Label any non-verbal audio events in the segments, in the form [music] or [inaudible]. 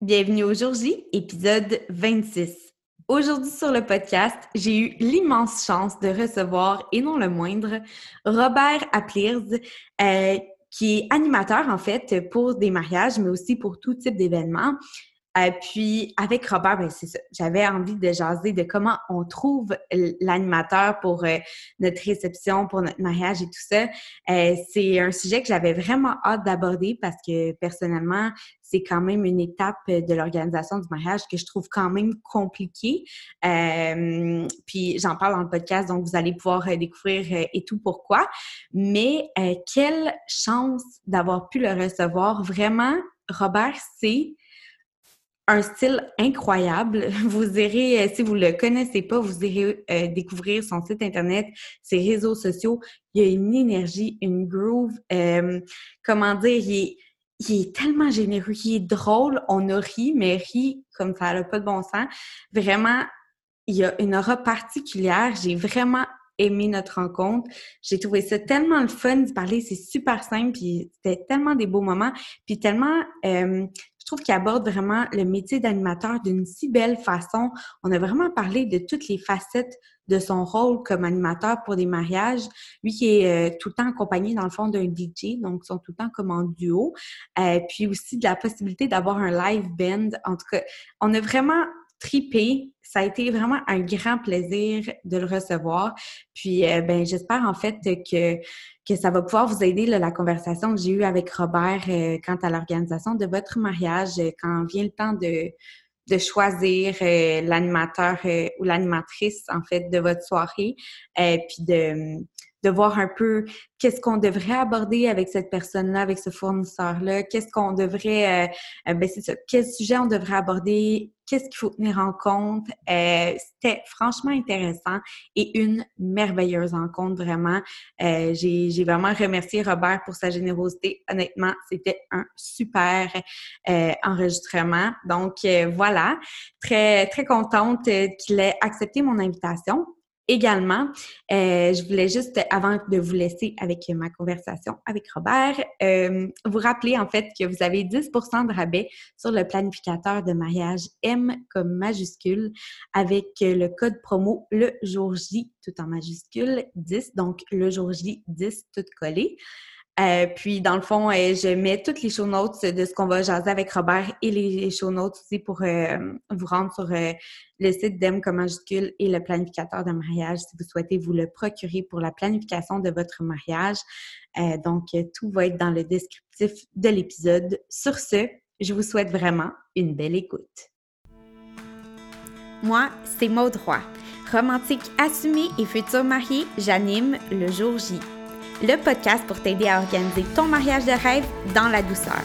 Bienvenue au jour J, épisode 26. Aujourd'hui sur le podcast, j'ai eu l'immense chance de recevoir, et non le moindre, Robert Aplirs, euh, qui est animateur en fait pour des mariages, mais aussi pour tout type d'événements. Euh, puis avec Robert, ben. J'avais envie de jaser de comment on trouve l'animateur pour euh, notre réception, pour notre mariage et tout ça. Euh, c'est un sujet que j'avais vraiment hâte d'aborder parce que personnellement, c'est quand même une étape de l'organisation du mariage que je trouve quand même compliquée. puis j'en parle dans le podcast, donc vous allez pouvoir découvrir et tout pourquoi. Mais quelle chance d'avoir pu le recevoir. Vraiment, Robert, c'est un style incroyable. [laughs] Vous irez, euh, si vous le connaissez pas, vous irez euh, découvrir son site internet, ses réseaux sociaux. Il y a une énergie, une groove. Euh, comment dire, il est, tellement généreux, il est drôle. On a ri, mais ri comme ça n'a pas de bon sens. Vraiment, il y a une aura particulière. J'ai vraiment aimé notre rencontre. J'ai trouvé ça tellement le fun de parler. C'est super simple, puis c'était tellement des beaux moments, puis tellement je trouve qu'il aborde vraiment le métier d'animateur d'une si belle façon. On a vraiment parlé de toutes les facettes de son rôle comme animateur pour des mariages. Lui qui est euh, tout le temps accompagné dans le fond d'un DJ, donc ils sont tout le temps comme en duo. Euh, puis aussi de la possibilité d'avoir un live band. En tout cas, on a vraiment tripé. Ça a été vraiment un grand plaisir de le recevoir. Puis, euh, ben, j'espère en fait que, que ça va pouvoir vous aider, la conversation que j'ai eue avec Robert euh, quant à l'organisation de votre mariage, euh, quand vient le temps de, de choisir l'animateur ou l'animatrice, en fait, de votre soirée, puis de de voir un peu qu'est-ce qu'on devrait aborder avec cette personne-là, avec ce fournisseur-là, qu'est-ce qu'on devrait, euh, euh, ben c'est ça, quel sujet on devrait aborder, qu'est-ce qu'il faut tenir en compte. Euh, c'était franchement intéressant et une merveilleuse rencontre, vraiment. j'ai, vraiment remercié Robert pour sa générosité. Honnêtement, c'était un super enregistrement. Donc voilà, très, très contente qu'il ait accepté mon invitation également, euh, je voulais juste, avant de vous laisser avec ma conversation avec Robert, euh, vous rappeler en fait que vous avez 10% de rabais sur le planificateur de mariage M comme majuscule avec le code promo le jour J tout en majuscule 10, donc le jour J 10 tout collé. Euh, puis, dans le fond, euh, je mets toutes les show notes de ce qu'on va jaser avec Robert et les show notes aussi pour euh, vous rendre sur le site d'Em comme majuscule et le planificateur de mariage si vous souhaitez vous le procurer pour la planification de votre mariage. donc, tout va être dans le descriptif de l'épisode. Sur ce, je vous souhaite vraiment une belle écoute. Moi, c'est Maud Roy. Romantique assumée et future mariée, j'anime le jour J le podcast pour t'aider à organiser ton mariage de rêve dans la douceur.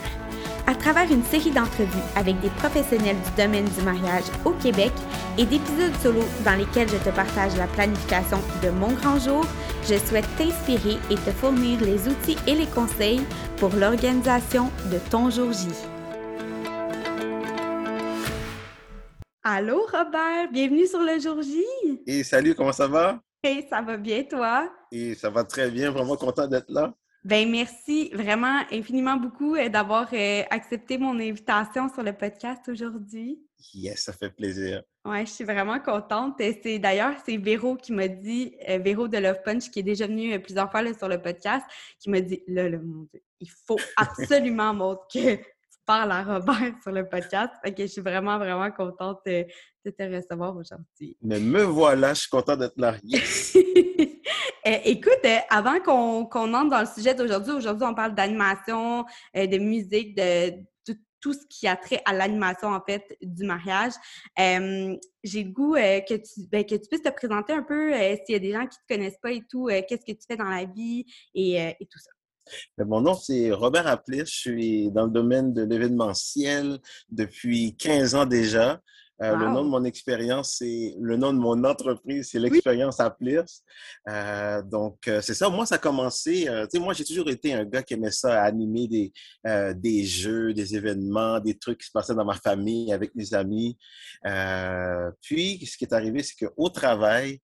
À travers une série d'entrevues avec des professionnels du domaine du mariage au Québec et d'épisodes solo dans lesquels je te partage la planification de mon grand jour, je souhaite t'inspirer et te fournir les outils et les conseils pour l'organisation de ton jour J. Allô Robert, bienvenue sur le jour J. Et salut, comment ça va? Hey, ça va bien toi? Et ça va très bien, vraiment content d'être là. Ben merci vraiment infiniment beaucoup euh, d'avoir euh, accepté mon invitation sur le podcast aujourd'hui. Yes, ça fait plaisir. Ouais, je suis vraiment contente. C'est d'ailleurs c'est Véro qui m'a dit euh, Véro de Love Punch qui est déjà venue plusieurs fois sur le podcast qui m'a dit là le mon Dieu, il faut [laughs] absolument montrer que tu parles à Robert sur le podcast. Ok, je suis vraiment vraiment contente de, te recevoir aujourd'hui. Mais me voilà, je suis contente d'être là. [laughs] Euh, écoute, euh, avant qu'on entre dans le sujet d'aujourd'hui, aujourd'hui, on parle d'animation, euh, de musique, de, tout ce qui a trait à l'animation, en fait, du mariage. J'ai le goût que, tu, ben, que tu puisses te présenter un peu s'il y a des gens qui ne te connaissent pas et tout, qu'est-ce que tu fais dans la vie et, tout ça. Mon nom, c'est Robert Applis. Je suis dans le domaine de l'événementiel depuis 15 ans déjà. Euh, le nom de mon expérience, c'est le nom de mon entreprise, c'est l'expérience à euh, donc, euh, c'est ça. Moi, ça a commencé. tu sais, moi, j'ai toujours été un gars qui aimait ça, animer des, des jeux, des événements, des trucs qui se passaient dans ma famille, avec mes amis. puis, ce qui est arrivé, c'est qu'au travail,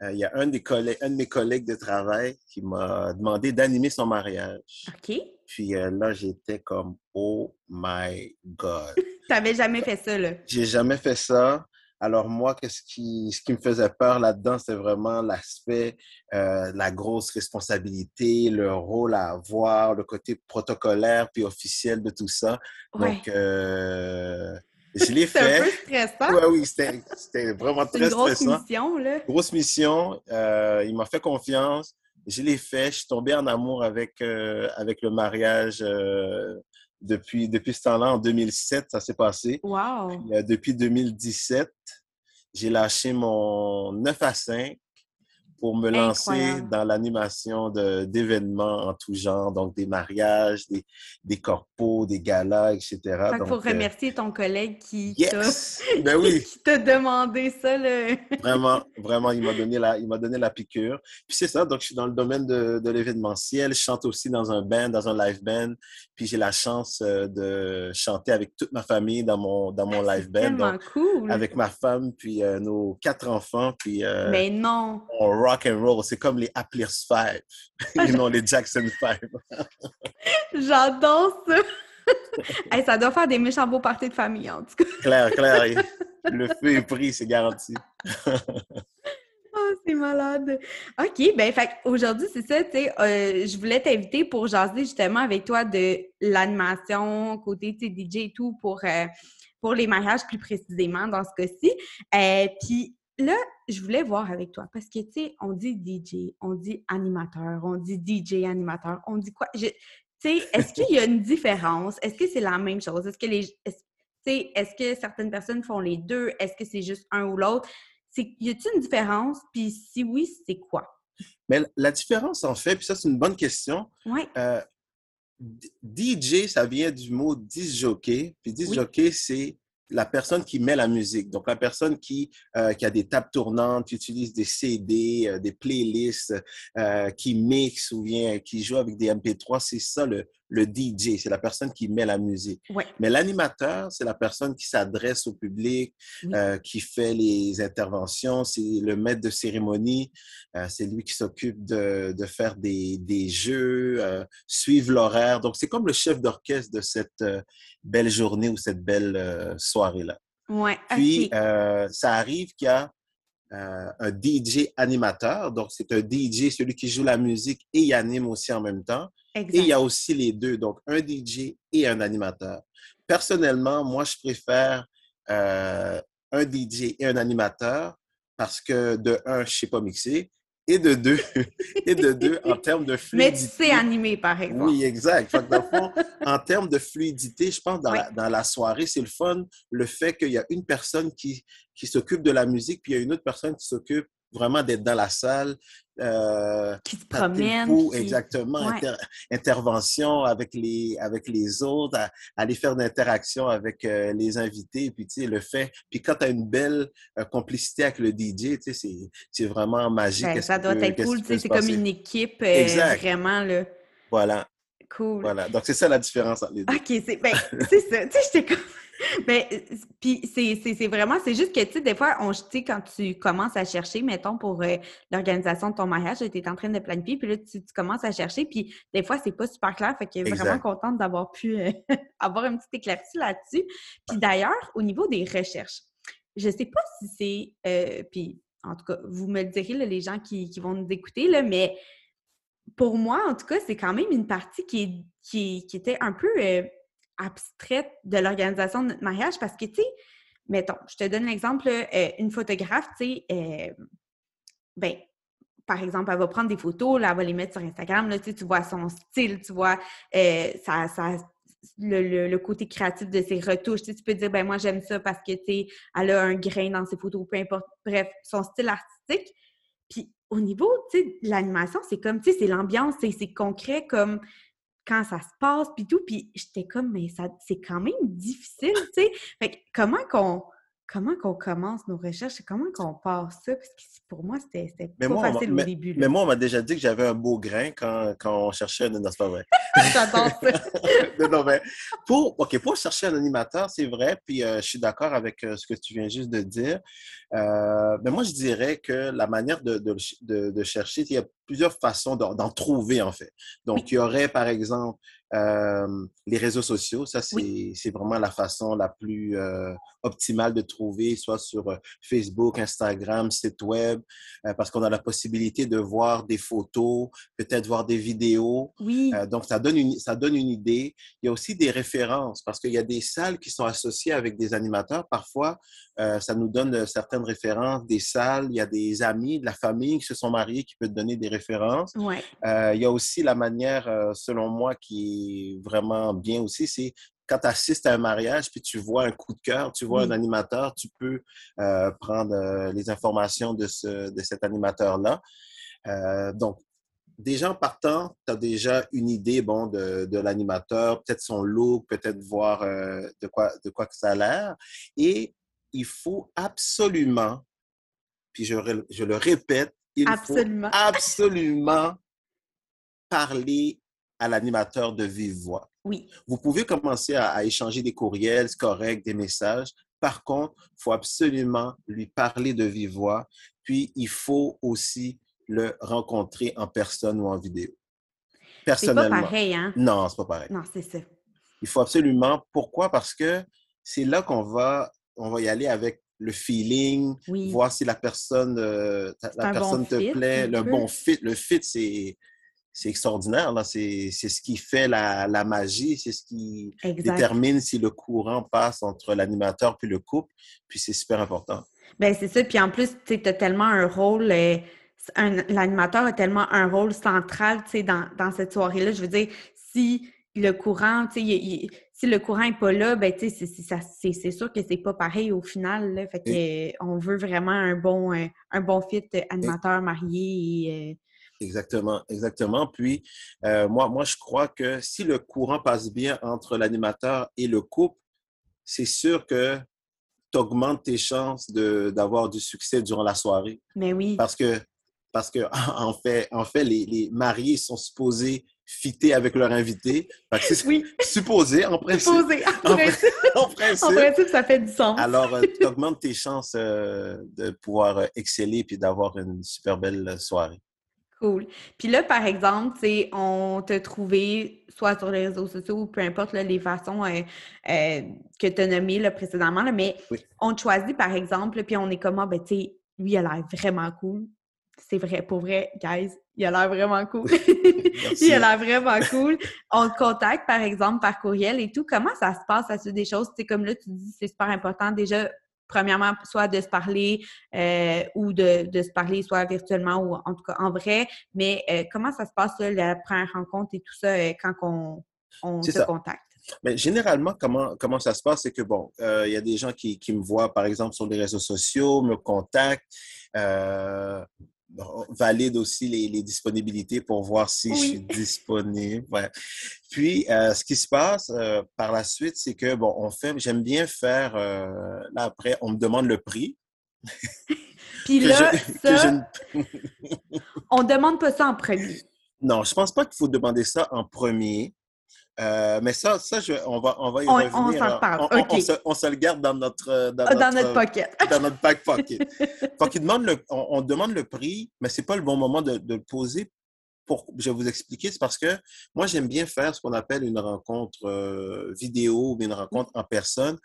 il y a un, des un de mes collègues de travail qui m'a demandé d'animer son mariage. OK. Puis là, j'étais comme, oh my God. [laughs] Tu n'avais jamais fait ça, là? J'ai jamais fait ça. Alors moi, ce qui, ce qui me faisait peur là-dedans, c'est vraiment l'aspect, euh, la grosse responsabilité, le rôle à avoir, le côté protocolaire puis officiel de tout ça. Donc, euh, je l'ai fait. C'était un peu stressant. Ouais, oui, c'était vraiment très stressant. Grosse mission, là. Grosse mission. Euh, il m'a fait confiance. Je l'ai fait. Je suis tombé en amour avec, euh, avec le mariage euh, depuis, depuis ce temps-là, en 2007, ça s'est passé. Wow! Depuis 2017, j'ai lâché mon 9 à 5 pour me lancer dans l'animation d'événements en tout genre, donc des mariages, des, des corpos, des galas, etc. Il faut remercier ton collègue qui [laughs] ben oui. t'a demandé ça. [laughs] vraiment, vraiment, il m'a donné, la, donné la piqûre. Puis c'est ça, donc je suis dans le domaine de, de l'événementiel. Je chante aussi dans un band, dans un live band. Puis j'ai la chance euh, de chanter avec toute ma famille dans mon, dans mon live band. Tellement cool! Avec ma femme, puis euh, nos quatre enfants. Puis, euh, Mais non! Rock and roll. C'est comme les Appliers Five et non les Jackson Five. [laughs] J'adore ça. [laughs] ça doit faire des méchants beaux parties de famille, en tout cas. claire, clair. [laughs] Le feu est pris, c'est garanti. Oh, c'est malade. OK, ben fait aujourd'hui, c'est ça, tu sais, euh, je voulais t'inviter pour jaser justement avec toi de l'animation, côté DJ et tout, pour, euh, pour les mariages plus précisément dans ce cas-ci. Euh, puis là, je voulais voir avec toi parce que, tu sais, on dit DJ, on dit animateur, on dit DJ animateur, on dit quoi? Tu sais, est-ce qu'il y a une [laughs] différence? Est-ce que c'est la même chose? Est-ce que les. Est est-ce que certaines personnes font les deux? Est-ce que c'est juste un ou l'autre? Y a-t-il une différence? Puis si oui, c'est quoi? Mais la différence, en fait, puis ça, c'est une bonne question. Oui. Euh, DJ, ça vient du mot disjockey. Puis disjockey, c'est la personne qui met la musique, donc la personne qui, euh, qui a des tables tournantes, qui utilise des CD, euh, des playlists, euh, qui mixe ou bien qui joue avec des MP3, c'est ça le, le DJ, c'est la personne qui met la musique. Mais l'animateur, c'est la personne qui s'adresse au public, qui fait les interventions, c'est le maître de cérémonie, c'est lui qui s'occupe de, de, faire des, des jeux, suivre l'horaire. Donc, c'est comme le chef d'orchestre de cette belle journée ou cette belle soirée-là. Ouais, Puis, ça arrive qu'il y a euh, un DJ animateur. Donc, c'est un DJ, celui qui joue la musique et il anime aussi en même temps. Et il y a aussi les deux, donc un DJ et un animateur. Personnellement, moi, je préfère euh, un DJ et un animateur parce que de un, je ne sais pas mixer et de deux, [laughs] et de deux en termes de fluidité. [laughs] Mais tu sais animer, par exemple. Oui, exact. en [laughs] termes de fluidité, je pense dans, la, dans la soirée, c'est le fun, le fait qu'il y a une personne qui, qui s'occupe de la musique, puis il y a une autre personne qui s'occupe vraiment d'être dans la salle. Euh, qui se promène. Exactement. intervention avec les, avec les autres, aller faire d'interaction avec euh, les invités. Puis, tu sais, le fait. Puis, quand tu as une belle euh, complicité avec le DJ, tu sais, c'est vraiment magique. Ben, ça doit être cool. C'est comme une équipe vraiment. Là. Voilà. Cool. Voilà. Donc, c'est ça la différence entre les deux. OK, c'est ben, ça. Tu sais, j'étais comme. [laughs] Ben, puis c'est vraiment, c'est juste que, tu sais, des fois, on, quand tu commences à chercher, mettons, pour euh, l'organisation de ton mariage, tu es en train de planifier, puis là, tu, commences à chercher, puis des fois, c'est pas super clair, fait que vraiment contente d'avoir pu euh, [laughs] avoir un petit éclairci là-dessus. Puis d'ailleurs, au niveau des recherches, je sais pas si c'est, euh, puis en tout cas, vous me le direz, les gens qui, qui, vont nous écouter, là, mais pour moi, en tout cas, c'est quand même une partie qui, qui, qui était un peu abstraite de l'organisation de notre mariage parce que, tu sais, mettons, je te donne l'exemple, euh, une photographe, tu sais, euh, ben, par exemple, elle va prendre des photos, là, elle va les mettre sur Instagram, là, tu, vois son style, tu vois euh, le, côté créatif de ses retouches. Tu peux dire, ben moi, j'aime ça parce que, tu sais, elle a un grain dans ses photos, peu importe. Bref, son style artistique. Puis au niveau, tu sais, de l'animation, c'est comme, tu sais, c'est l'ambiance, c'est concret comme quand ça se passe, puis tout. Puis j'étais comme, mais ça, c'est quand même difficile, tu sais. Fait que comment qu'on comment qu'on commence nos recherches et comment qu'on passe ça? Parce que pour moi, c'était pas facile au début. Mais moi, on m'a déjà dit que j'avais un beau grain quand, quand on cherchait un... Non, c'est pas vrai. [laughs] J'adore ça. [laughs] non, mais pour, OK, pour chercher un animateur, c'est vrai, puis euh, je suis d'accord avec euh, ce que tu viens juste de dire. Euh, mais moi, je dirais que la manière de, de, de, chercher, il y, a, plusieurs façons d'en trouver, en fait. Donc, il y aurait, par exemple, euh, les réseaux sociaux, ça, c'est vraiment la façon la plus euh, optimale de trouver, soit sur euh, Facebook, Instagram, site web, parce qu'on a la possibilité de voir des photos, peut-être voir des vidéos. Oui. donc, ça donne, une, ça donne une idée. Il y a aussi des références, parce qu'il y a des salles qui sont associées avec des animateurs. Parfois, ça nous donne certaines références, des salles. Il y a des amis, de la famille qui se sont mariés qui peuvent donner des références. Ouais. il y a aussi la manière, selon moi, qui vraiment bien aussi, c'est quand tu assistes à un mariage, puis tu vois un coup de cœur, tu vois un animateur, tu peux euh, prendre euh, les informations de, ce, de cet animateur-là. Euh, donc, déjà en partant, tu as déjà une idée bon, de, de l'animateur, peut-être son look, peut-être voir de, quoi, de quoi que ça a l'air. Et il faut absolument, puis je, je le répète, il absolument. faut absolument parler à l'animateur de vive voix. Oui. Vous pouvez commencer à, échanger des courriels corrects, des messages. Par contre, il faut absolument lui parler de vive voix. Puis, il faut aussi le rencontrer en personne ou en vidéo. Personnellement. C'est pas pareil, hein? Non, c'est pas pareil. Non, c'est ça. Il faut absolument. Pourquoi? Parce que c'est là qu'on va, on va y aller avec le feeling, voir si la personne, euh, la personne te plaît, le bon fit. Le fit, c'est c'est extraordinaire. Là. C'est, ce qui fait la, la magie, c'est ce qui détermine si le courant passe entre l'animateur puis le couple. Puis c'est super important. Bien, c'est ça. Puis en plus, tu as tellement un rôle. Euh, l'animateur a tellement un rôle central dans, dans cette soirée-là. Je veux dire, si le courant, si le courant n'est pas là, ben, c'est sûr que c'est pas pareil au final. Là. Fait que, on veut vraiment un bon, un, un bon fit animateur marié et, euh, Exactement, exactement. Puis, euh, moi, moi, je crois que si le courant passe bien entre l'animateur et le couple, c'est sûr que tu augmentes tes chances d'avoir du succès durant la soirée. Mais oui. Parce que, parce que [laughs] en fait, en fait les, les mariés sont supposés fitter avec leur invité. oui. Supposé, en principe. Supposé, en, principe. en, principe. ça fait du sens. Alors, euh, tu augmentes tes chances euh, de pouvoir exceller puis d'avoir une super belle soirée. Cool. Puis là, par exemple, on t'a trouvé soit sur les réseaux sociaux ou peu importe les façons euh, euh, que tu as nommées là, précédemment, là, mais on te choisit, par exemple, puis on est comme, ah, ben, tu sais, lui, il a l'air vraiment cool. C'est vrai, pour vrai, guys, il a l'air vraiment cool. [laughs] il a l'air vraiment cool. On te contacte, par exemple, par courriel et tout. Comment ça se passe? À ce des choses? Sais, comme là, tu dis, c'est super important déjà premièrement, soit de se parler euh, ou de, de, se parler soit virtuellement ou en tout cas en vrai. Mais euh, comment ça se passe, la première rencontre et tout ça, euh, quand on, on se contacte? Mais généralement, comment, comment ça se passe, c'est que, bon, il y a des gens qui, qui, me voient, par exemple, sur les réseaux sociaux, me contactent valide aussi les, disponibilités pour voir si je suis disponible. Puis, euh, ce qui se passe euh, par la suite, c'est que, bon, on fait, j'aime bien faire, euh, là, après, on me demande le prix. [laughs] Puis là, ça, on demande pas ça en premier. Non, je pense pas qu'il faut demander ça en premier. Euh, mais ça, ça on, va, on va y on, revenir. On s'en parle. On, se, le garde dans notre... Dans, dans notre, pocket. [laughs] dans notre back pocket. [laughs] Quand demande le, on, demande le prix, mais ce n'est pas le bon moment de, de, le poser. Pour, je vais vous expliquer. C'est parce que moi, j'aime bien faire ce qu'on appelle une rencontre euh, vidéo ou une rencontre en personne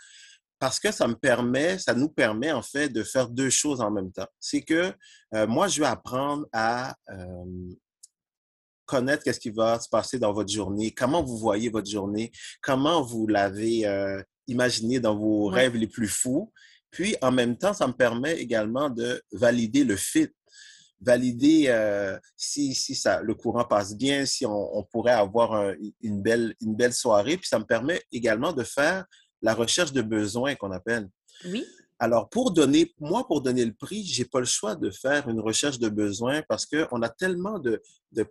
parce que ça me permet, ça nous permet en fait de faire deux choses en même temps. C'est que euh, moi, je vais apprendre à connaître qu'est-ce qui va se passer dans votre journée, comment vous voyez votre journée, comment vous l'avez euh, imaginé dans vos rêves les plus fous. Puis, en même temps, ça me permet également de valider le fit, valider euh, si, si ça, le courant passe bien, si on, pourrait avoir une, belle, une belle soirée. Puis, ça me permet également de faire la recherche de besoins qu'on appelle. Oui. Alors, pour donner, moi, pour donner le prix, j'ai pas le choix de faire une recherche de besoins parce qu'on a tellement de,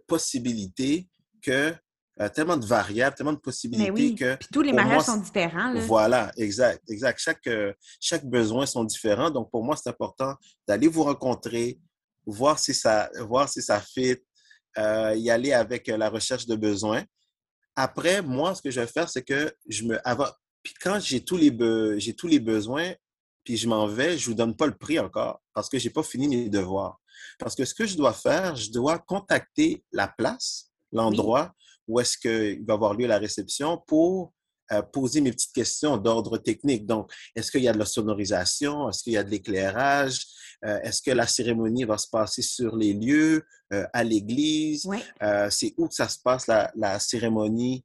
possibilités que, euh, tellement de variables, tellement de possibilités que. Puis tous les mariages sont différents. Voilà, exact, exact. Chaque, euh, chaque besoin sont différents. Donc, pour moi, c'est important d'aller vous rencontrer, voir si ça, voir si ça fit, euh, y aller avec la recherche de besoins. Après, moi, ce que je vais faire, c'est que je me. puis quand j'ai tous, les j'ai tous les besoins, puis je m'en vais, je ne vous donne pas le prix encore parce que je n'ai pas fini mes devoirs. Parce que ce que je dois faire, je dois contacter la place, l'endroit où est-ce qu'il va avoir lieu la réception pour euh, poser mes petites questions d'ordre technique. Donc, est-ce qu'il y a de la sonorisation? Est-ce qu'il y a de l'éclairage? Euh, est-ce que la cérémonie va se passer sur les lieux, euh, à l'église? c'est où que ça se passe, la, cérémonie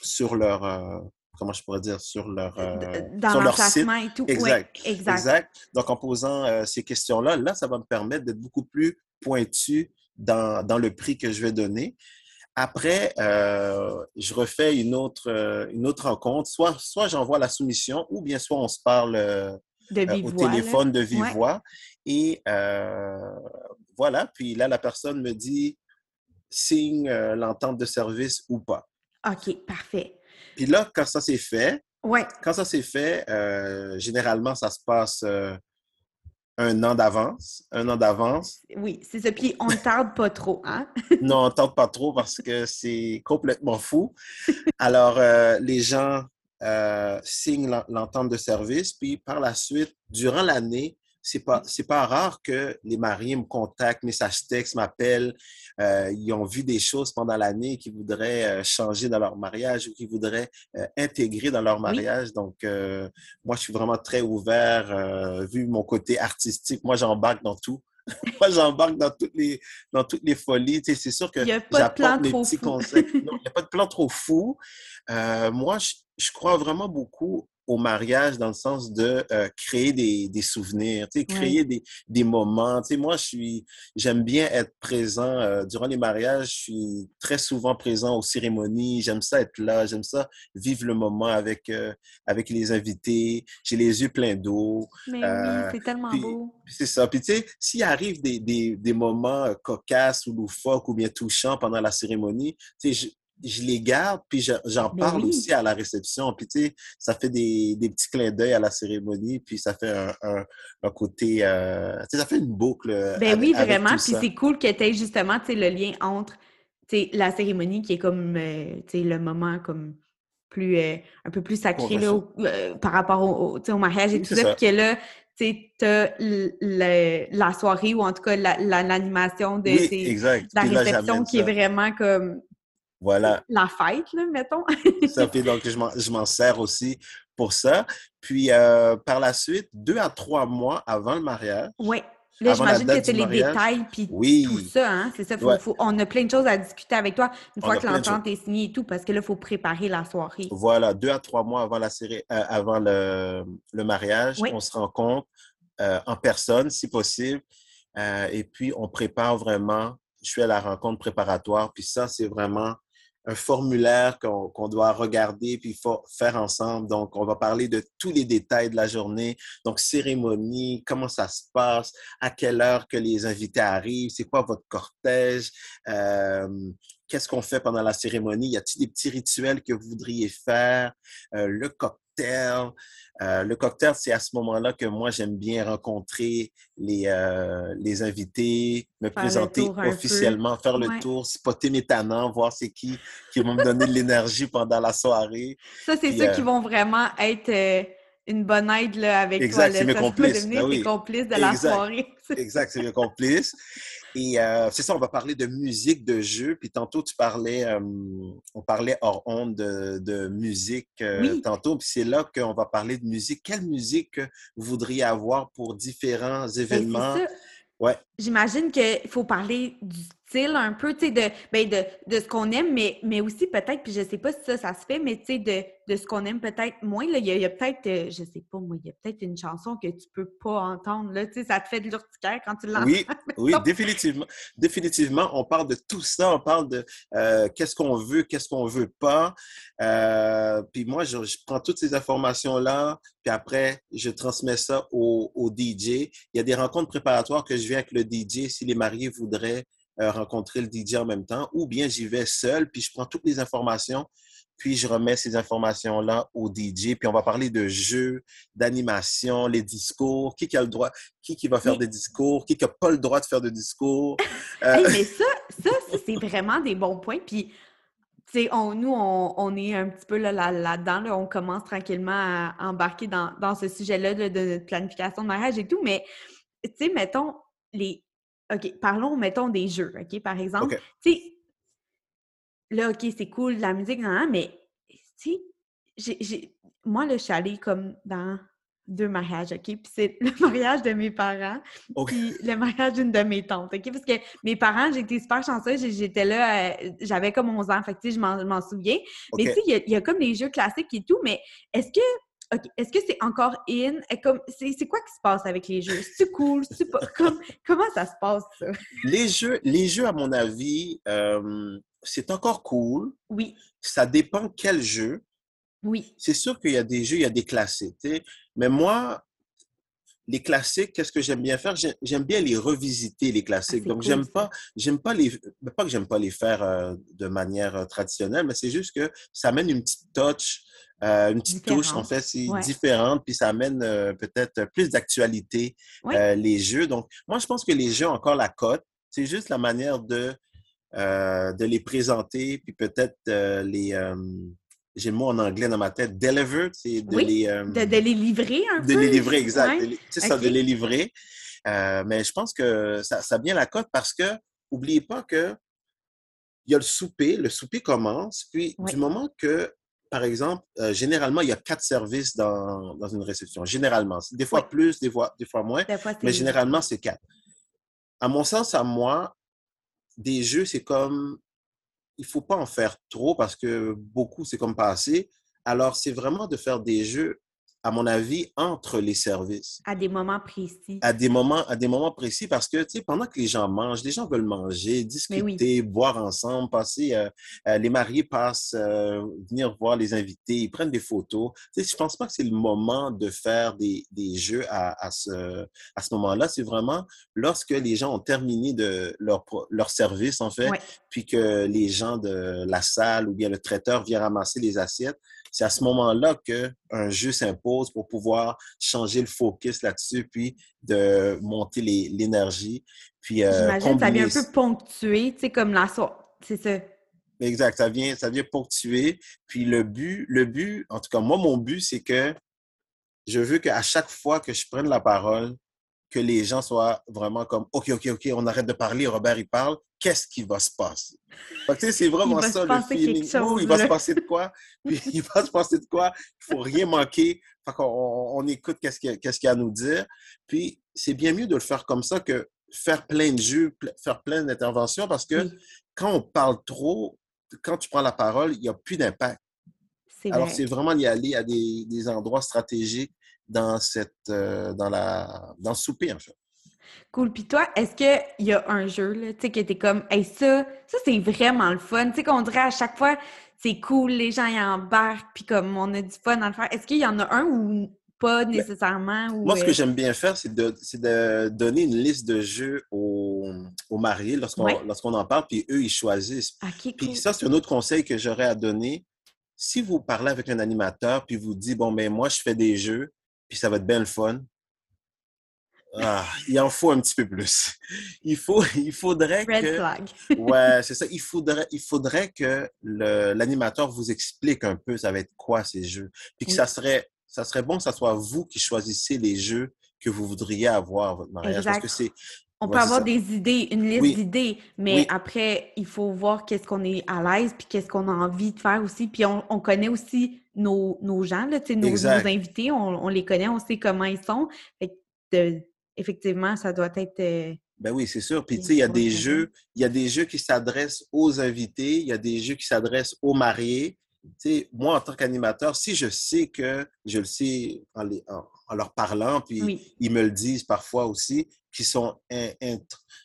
sur leur comment je pourrais dire, sur leur, sur leur site. et tout. Exact. exact. Donc, en posant ces questions-là, là, ça va me permettre d'être beaucoup plus pointu dans, dans, le prix que je vais donner. Après, euh, je refais une autre, euh, une autre rencontre. Soit, soit j'envoie la soumission ou bien soit on se parle euh, au téléphone de vive voix. Et voilà, puis là, la personne me dit signe l'entente de service ou pas. OK, parfait. Puis là, quand ça s'est fait, ouais. quand ça s'est fait, généralement, ça se passe un an d'avance. Un an d'avance. Oui, c'est ça. Puis on ne tarde pas trop, hein? [laughs] non, on ne tarde pas trop parce que c'est complètement fou. Alors, euh, les gens euh, signent l'entente de service, puis par la suite, durant l'année, c'est pas c'est pas rare que les mariés me contactent, message texte, m'appellent, euh, ils ont vu des choses pendant l'année qu'ils voudraient euh, changer dans leur mariage ou qu'ils voudraient euh, intégrer dans leur mariage. Donc moi je suis vraiment très ouvert vu mon côté artistique, moi j'embarque dans tout. [laughs] moi, j'embarque dans toutes les dans toutes les folies. Tu sais, c'est sûr que j'apporte mes petits conseils. [laughs] il n'y a pas de plan trop fou. moi, je, je, crois vraiment beaucoup au mariage dans le sens de euh, créer des, des souvenirs, tu sais, créer des, des, moments. Tu sais, moi, je suis, j'aime bien être présent euh, durant les mariages. Je suis très souvent présent aux cérémonies. J'aime ça être là. J'aime ça vivre le moment avec euh, avec les invités. J'ai les yeux pleins d'eau. Mais oui, c'est tellement beau. C'est ça. Puis tu sais, s'il arrive des, des, des moments cocasses ou loufoques ou bien touchants pendant la cérémonie, tu sais, je les garde, puis j'en parle aussi à la réception. Puis, tu sais, ça fait des, des petits clins d'œil à la cérémonie, puis ça fait un, un, côté... Euh, tu sais, ça fait une boucle. Ben oui, vraiment. Puis c'est cool que tu aies justement, tu sais, le lien entre, tu sais, la cérémonie qui est comme, euh, tu sais, le moment comme plus... Euh, un peu plus sacré, là, par rapport au, au mariage et tout ça. Puis que là, tu as la soirée ou en tout cas l'animation de la réception qui est vraiment comme voilà. La fête, là, mettons. ça fait donc je m'en sers aussi pour ça. Puis euh, par la suite, deux à trois mois avant le mariage. Oui. Là, j'imagine que c'est les détails puis tout ça, hein? C'est ça. on a plein de choses à discuter avec toi une fois que l'entente est signée et tout, parce que là, il faut préparer la soirée. Voilà, deux à trois mois avant la série, euh, avant le, le mariage, on se rencontre euh, en personne, si possible. et puis, on prépare vraiment. Je suis à la rencontre préparatoire. Puis ça, c'est vraiment un formulaire qu'on doit regarder puis faire ensemble. Donc, on va parler de tous les détails de la journée. Donc, cérémonie, comment ça se passe, à quelle heure que les invités arrivent, c'est quoi votre cortège, euh, qu'est-ce qu'on fait pendant la cérémonie, y a-t-il des petits rituels que vous voudriez faire, euh, le cocktail. Euh, le cocktail, c'est à ce moment-là que moi, j'aime bien rencontrer les, euh, les invités, me présenter officiellement, faire le tour, spotter mes tannants, voir c'est qui qui vont me donner de l'énergie pendant la soirée. Ça, c'est ceux qui vont vraiment être une bonne aide là, avec exact, toi. Exact, c'est mes complices. Ben complices de la soirée. [laughs] exact, c'est mes complices. Et euh, c'est ça, on va parler de musique, de jeu. Puis tantôt, tu parlais, euh, on parlait hors honte de, musique euh, tantôt. Puis c'est là qu'on va parler de musique. Quelle musique vous voudriez avoir pour différents ben, événements? Ouais. J'imagine qu'il faut parler du style un peu, tu sais, de, ben de, de, ce qu'on aime, mais, mais aussi peut-être, puis je sais pas si ça, ça se fait, mais tu sais, de, de ce qu'on aime peut-être moins. Là, il y a, peut-être, euh, je sais pas moi, il y a peut-être une chanson que tu peux pas entendre, là, tu sais, ça te fait de l'urticaire quand tu l'entends. Oui, [laughs] oui, définitivement. Définitivement, on parle de tout ça, on parle de euh, qu'est-ce qu'on veut, qu'est-ce qu'on veut pas. Euh, puis moi, je, je, prends toutes ces informations-là, puis après, je transmets ça au, au DJ. Il y a des rencontres préparatoires que je viens avec le DJ si les mariés voudraient rencontrer le DJ en même temps, ou bien j'y vais seul, puis je prends toutes les informations, puis je remets ces informations-là au DJ, puis on va parler de jeux, d'animation, les discours, qui, qui a le droit, qui, qui va faire des discours, qui n'a pas le droit de faire de discours. [laughs] Euh, [laughs] mais ça, ça c'est vraiment des bons points, puis on, nous, on, est un petit peu là-dedans, là, on commence tranquillement à embarquer dans, ce sujet-là de, de, planification de mariage et tout, mais tu sais, mettons, les. OK, parlons, mettons, des jeux, OK, par exemple. Tu sais, là, OK, c'est cool, la musique, non, mais, tu sais, j'ai. Moi, le chalet, comme dans deux mariages, OK? Puis c'est [laughs] le mariage de mes parents, puis le mariage d'une de mes tantes, OK? Parce que mes parents, j'étais super chanceuse, j'étais là, euh, j'avais comme 11 ans, fait que je m'en souviens. Mais tu sais, il y, a comme des jeux classiques et tout, mais est-ce que OK, est-ce que c'est encore in? Comme, c'est, quoi qui se passe avec les jeux? C'est cool? C'est pas, [laughs] comment ça se passe, ça? Les jeux, les jeux à mon avis, euh, c'est encore cool. Oui. Ça dépend quel jeu. Oui. C'est sûr qu'il y a des jeux, il y a des classiques. Mais moi, les classiques, qu'est-ce que j'aime bien faire? J'aime bien les revisiter, les classiques. Ah, Donc, j'aime pas, j'aime pas les, ben, pas que j'aime pas les faire euh, de manière euh, traditionnelle, mais c'est juste que ça amène une petite touch, euh, une petite touche, en fait, c'est différente, puis ça amène peut-être plus d'actualité, les jeux. Donc, moi, je pense que les jeux ont encore la cote. C'est juste la manière de, de les présenter, puis peut-être les j'ai le mot en anglais dans ma tête, deliver, c'est de, les, euh, de, les livrer un de peu. De les livrer, exact. C'est ça, de les livrer. Euh, mais je pense que ça, ça bien la cote parce que, n'oubliez pas que il y a le souper, le souper commence, puis du moment que, par exemple, euh, généralement, il y a quatre services dans, dans une réception. Généralement. Des fois plus, des fois, des fois moins, mais généralement, c'est quatre. À mon sens, à moi, des jeux, c'est comme il faut pas en faire trop parce que beaucoup, c'est comme pas assez. Alors, c'est vraiment de faire des jeux à mon avis, entre les services. À des moments précis. À des moments, à des moments précis parce que, tu sais, pendant que les gens mangent, les gens veulent manger, discuter, boire ensemble, passer, euh, euh, les mariés passent, euh, venir voir les invités, ils prennent des photos. Tu sais, je pense pas que c'est le moment de faire des, des jeux à, à ce, à ce moment-là. C'est vraiment lorsque les gens ont terminé de leur, leur service, en fait, puis que les gens de la salle ou bien le traiteur vient ramasser les assiettes c'est à ce moment-là qu'un jeu s'impose pour pouvoir changer le focus là-dessus, puis de monter l'énergie. Puis, euh, J'imagine ça vient un peu ponctuer, tu sais, comme la C'est ça. Exact, ça vient, ça vient ponctuer. Puis le but, le but, en tout cas, moi, mon but, c'est que je veux qu'à chaque fois que je prenne la parole, que les gens soient vraiment comme OK, OK, OK, on arrête de parler, Robert, il parle, qu'est-ce qui va se passer? c'est vraiment ça le feeling. il va se passer de quoi? Puis, [laughs] il va se passer de quoi? Il faut rien manquer. Fait on, écoute qu'est-ce qu'il y, a à nous dire. Puis, c'est bien mieux de le faire comme ça que faire plein de jeux, faire plein d'interventions parce que quand on parle trop, quand tu prends la parole, il n'y a plus d'impact. Alors, c'est vraiment d'y aller à des, des endroits stratégiques dans, cette, euh, dans, la, dans le souper, en fait. Cool. Puis toi, est-ce qu'il y a un jeu, là, tu sais, qui était comme, hey, ça, ça, c'est vraiment le fun. Tu sais, qu'on dirait à chaque fois, c'est cool, les gens y embarquent, puis comme on a du fun à le faire. Est-ce qu'il y en a un ou pas ben, nécessairement? moi, ce que euh? j'aime bien faire, c'est de, de, donner une liste de jeux aux, aux mariés lorsqu'on en parle, puis eux, ils choisissent. puis ça, c'est un autre conseil que j'aurais à donner. Si vous parlez avec un animateur, puis vous dites, bon, ben moi, je fais des jeux, puis ça va être bien le fun. Ah, il en faut un petit peu plus. Il, faut, il faudrait Red que... Flag. ouais, [laughs] c'est ça. Il faudrait, il faudrait que l'animateur vous explique un peu ça va être quoi ces jeux. Puis que ça, serait, ça serait bon que ce soit vous qui choisissez les jeux que vous voudriez avoir à votre mariage. Parce que c'est... On peut avoir des idées, une liste d'idées, mais après, il faut voir qu'est-ce qu'on est à l'aise, puis qu'est-ce qu'on a envie de faire aussi. Puis on, on connaît aussi nos, nos gens, là, nos, nos, invités, on, on, les connaît, on sait comment ils sont. effectivement, ça doit être. Euh, ben oui, c'est sûr. Puis tu sais, il y a des jeux, il y a des jeux qui s'adressent aux invités, il y a des jeux qui s'adressent aux mariés. Tu sais, moi, en tant qu'animateur, si je sais que, je le sais en, les, en, leur parlant, puis ils me le disent parfois aussi, qu'ils sont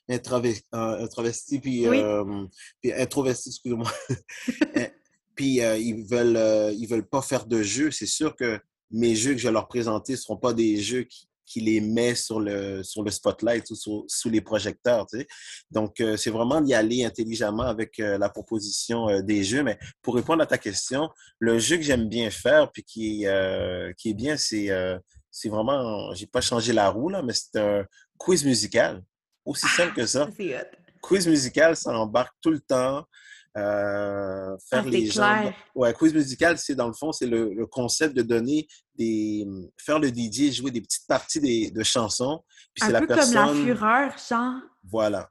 introvertis, puis, euh, puis introvertis, excusez-moi, [laughs] puis euh, ils veulent euh, ils veulent pas faire de jeux, c'est sûr que mes jeux que je vais leur présenter ne seront pas des jeux qui, qui les met sur le, sur le spotlight ou sous les projecteurs. Tu sais. Donc, euh, c'est vraiment d'y aller intelligemment avec la proposition des jeux. Mais pour répondre à ta question, le jeu que j'aime bien faire puis qui, qui est bien, c'est c'est vraiment, j'ai pas changé la roue, là, mais c'est un quiz musical. Aussi simple que ça. Ah, quiz musical, ça embarque tout le temps. euh, faire ah, les gens. Ouais, quiz musical, c'est dans le fond, c'est le, concept de donner des. faire le DJ jouer des petites parties des, de chansons. Puis Un peu la personne... comme la fureur, genre. Voilà.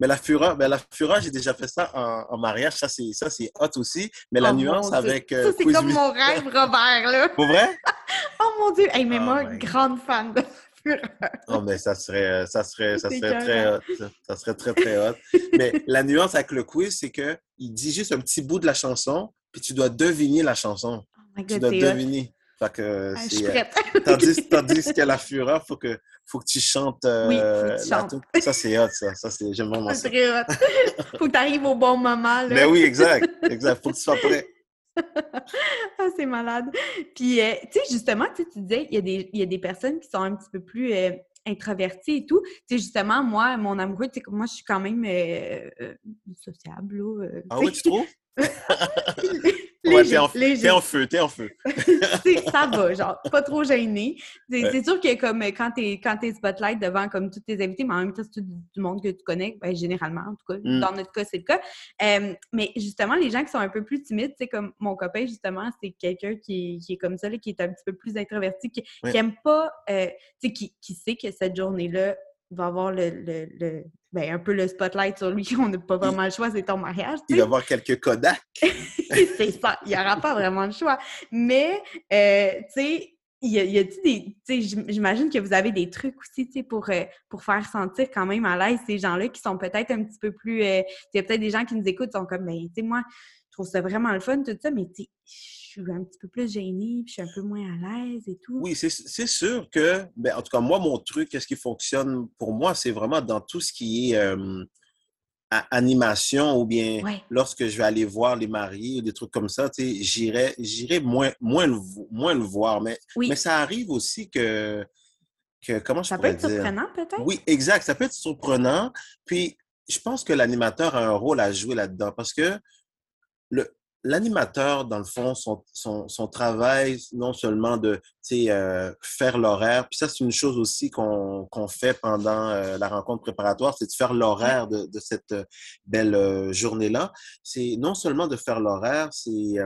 Mais la fureur, ben la fureur, j'ai déjà fait ça en, en mariage. Ça, c'est, ça, c'est hot aussi. Mais la oh nuance avec. Euh, ça, c'est comme mon rêve, Robert, là. Pour vrai? [laughs] oh mon Dieu! Hey, mais oh moi, grande fan de non, mais ça serait, ça serait, ça serait très hot. Ça serait très, très hot. mais [laughs] la nuance avec le quiz, c'est qu'il dit juste un petit bout de la chanson, puis tu dois deviner la chanson. Oh tu dois deviner. Fait que ah, c'est, euh, [laughs] tandis, tandis que la fureur, faut que, faut que tu chantes. oui, faut que tu euh, Ça, c'est hot, ça. ça c'est, j'aime vraiment ça. C'est très hot. [laughs] faut que tu arrives au bon moment. Là. Mais oui, exact. Exact. Faut que tu sois prêt. [laughs] ah, c'est malade. Puis, euh, tu sais, justement, tu disais, il y, a des, y a des personnes qui sont un petit peu plus euh, introverties et tout. Tu sais, justement, moi, mon amoureux, tu sais, moi, je suis quand même euh, sociable. Là, ah oui, tu trouves? [laughs] t'es en, en, feu, t'es en feu. [laughs] ça va, genre, pas trop gêné. C'est sûr que comme quand t'es quand es spotlight devant comme tous tes invités, mais en même temps, c'est tout du monde que tu connais, ben, généralement, en tout cas, mm. dans notre cas, c'est le cas. mais justement, les gens qui sont un peu plus timides, c'est comme mon copain, justement, c'est quelqu'un qui, qui, est comme ça, là, qui est un petit peu plus introverti, qui, aime pas, euh, tu sais, qui, qui sait que cette journée-là va avoir le, le, ben, un peu le spotlight sur lui. [laughs] On n'a pas vraiment le choix, c'est ton mariage. Il va avoir quelques Kodak. [laughs] c'est ça, il n'y aura pas vraiment le choix. Mais, euh, tu sais, il y a, y a des. J'imagine que vous avez des trucs aussi pour, euh, pour faire sentir quand même à l'aise ces gens-là qui sont peut-être un petit peu plus. Euh, il y a peut-être des gens qui nous écoutent qui sont comme, ben, tu sais, moi, je trouve ça vraiment le fun, tout ça, mais tu je suis un petit peu plus gênée, puis je suis un peu moins à l'aise et tout. Oui, c'est sûr que, ben, en tout cas, moi, mon truc, qu'est-ce qui fonctionne pour moi, c'est vraiment dans tout ce qui est animation ou bien lorsque je vais aller voir les mariés ou des trucs comme ça, j'irai moins, moins, le, moins le voir. Mais, mais ça arrive aussi que, que comment je ça pourrais dire? Ça peut être surprenant, peut-être? Oui, exact. Ça peut être surprenant. Puis, je pense que l'animateur a un rôle à jouer là-dedans parce que le, l'animateur, dans le fond, son, son, son, travail, non seulement de euh, faire l'horaire, puis ça, c'est une chose aussi qu'on fait pendant euh, la rencontre préparatoire, c'est de faire l'horaire de, de, cette euh, belle euh, journée-là. C'est non seulement de faire l'horaire, c'est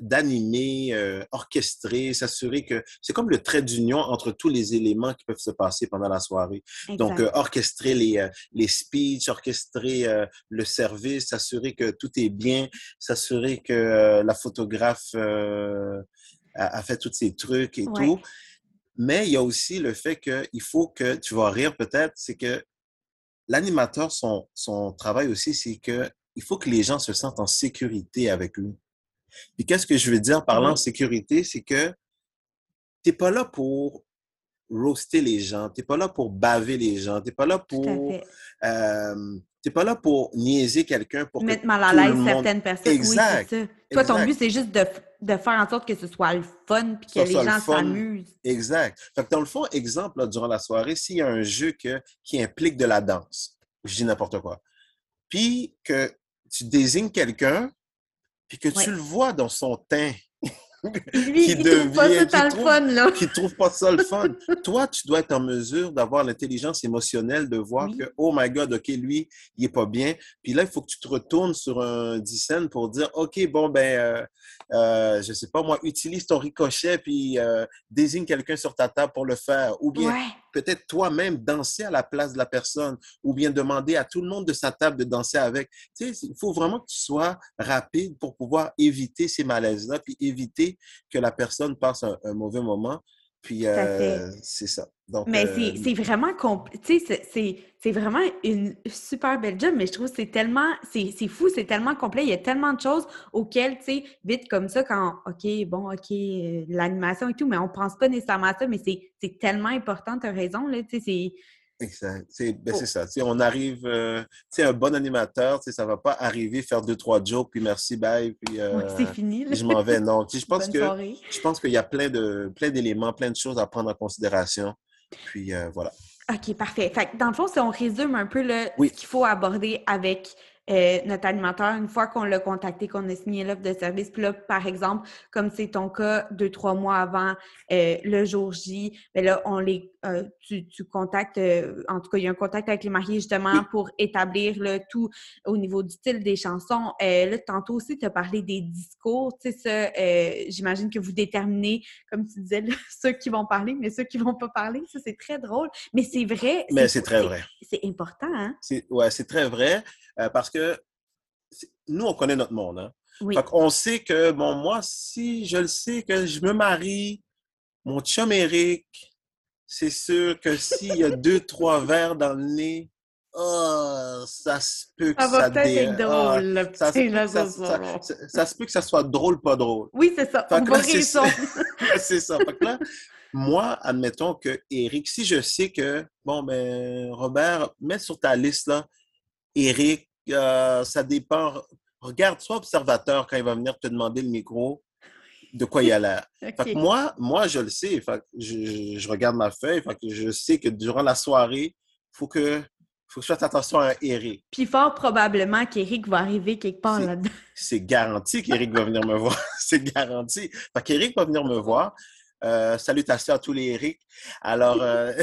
d'animer, orchestrer, s'assurer que c'est comme le trait d'union entre tous les éléments qui peuvent se passer pendant la soirée. Donc, orchestrer les, les speeches, orchestrer le service, s'assurer que tout est bien, s'assurer que euh, la photographe euh, a, fait tous ces trucs et tout. Mais il y a aussi le fait qu'il faut que, tu vas rire peut-être, c'est que l'animateur, son, son travail aussi, c'est que il faut que les gens se sentent en sécurité avec lui. Puis qu'est-ce que je veux dire par là en sécurité? C'est que tu n'es pas là pour roaster les gens, tu n'es pas là pour baver les gens, tu n'es pas là pour n'es pas là pour niaiser quelqu'un pour mettre mal à l'aise certaines personnes. Exact. Oui, ça. Toi, ton but, c'est juste de, de, faire en sorte que ce soit le fun puis que les gens s'amusent. Exact. Fait que dans le fond, exemple, durant la soirée, s'il y a un jeu que, qui implique de la danse, je dis n'importe quoi, puis que tu désignes quelqu'un, puis que tu le vois dans son teint lui, qui devient, trouve pas ça le fun, là. qui trouve pas ça le fun. [laughs] Toi, tu dois être en mesure d'avoir l'intelligence émotionnelle de voir que, oh my God, OK, lui, il est pas bien. Puis là, il faut que tu te retournes sur un scène pour dire, OK, bon, ben, euh, euh, je sais pas, moi, utilise ton ricochet puis euh, désigne quelqu'un sur ta table pour le faire. Ou bien, peut-être toi-même danser à la place de la personne ou bien demander à tout le monde de sa table de danser avec. Tu sais, il faut vraiment que tu sois rapide pour pouvoir éviter ces malaises-là puis éviter que la personne passe un, mauvais moment. Puis, euh, c'est ça. Donc, mais euh, c'est vraiment tu sais, c'est vraiment une super belle job, mais je trouve que c'est tellement, c'est fou, c'est tellement complet, il y a tellement de choses auxquelles, tu sais, vite comme ça, quand, OK, bon, OK, euh, l'animation et tout, mais on pense pas nécessairement à ça, mais c'est tellement important, tu as raison, là, tu sais, Exact. C'est ben ça. on arrive, euh, tu un bon animateur, ça ne va pas arriver faire deux, trois jokes, puis merci, bye, puis euh, c'est fini. je m'en vais. Non, je [laughs] pense que je pense qu'il y a plein de plein d'éléments, plein de choses à prendre en considération. Puis euh, voilà. OK, parfait. Fait dans le fond, si on résume un peu le, ce qu'il faut aborder avec euh, notre animateur, une fois qu'on l'a contacté, qu'on a signé l'offre de service, puis là, par exemple, comme c'est ton cas, deux, trois mois avant euh, le jour J, mais ben là, on les, euh, tu, tu, contactes, en tout cas, il y a un contact avec les mariés justement pour établir le tout au niveau du style des chansons. là, tantôt aussi, tu as parlé des discours, tu sais, ça, j'imagine que vous déterminez, comme tu disais, [laughs] ceux qui vont parler, mais ceux qui vont pas parler, ça, c'est très drôle. Mais c'est vrai. Mais c'est très vrai. C'est important, hein? Ouais, c'est très vrai parce que nous, on connaît notre monde. Hein? on sait que, bon, moi, si je le sais que je me marie, mon chum Eric, c'est sûr que s'il y a [laughs] deux, trois verres dans le nez, oh, ça se peut que ça, ça être drôle. ça, se peut que ça soit drôle, pas drôle. Oui, c'est ça. on va [laughs] c'est ça. [laughs] c'est ça. Fait que là, moi, admettons que Eric, si je sais que, bon, ben, Robert, mets sur ta liste, là, Eric, euh, ça dépend. Regarde, sois observateur quand il va venir te demander le micro, de quoi il a l'air. [laughs] moi, moi, je le sais. je, regarde ma feuille. je sais que durant la soirée, il faut que, faut que je fasse attention à Eric. Puis fort probablement qu'Eric va arriver quelque part là-dedans. [laughs] C'est garanti qu'Eric va venir me voir. [laughs] C'est garanti. Fait qu'Eric va venir me voir. Euh, salutations à tous les Eric. Alors, euh,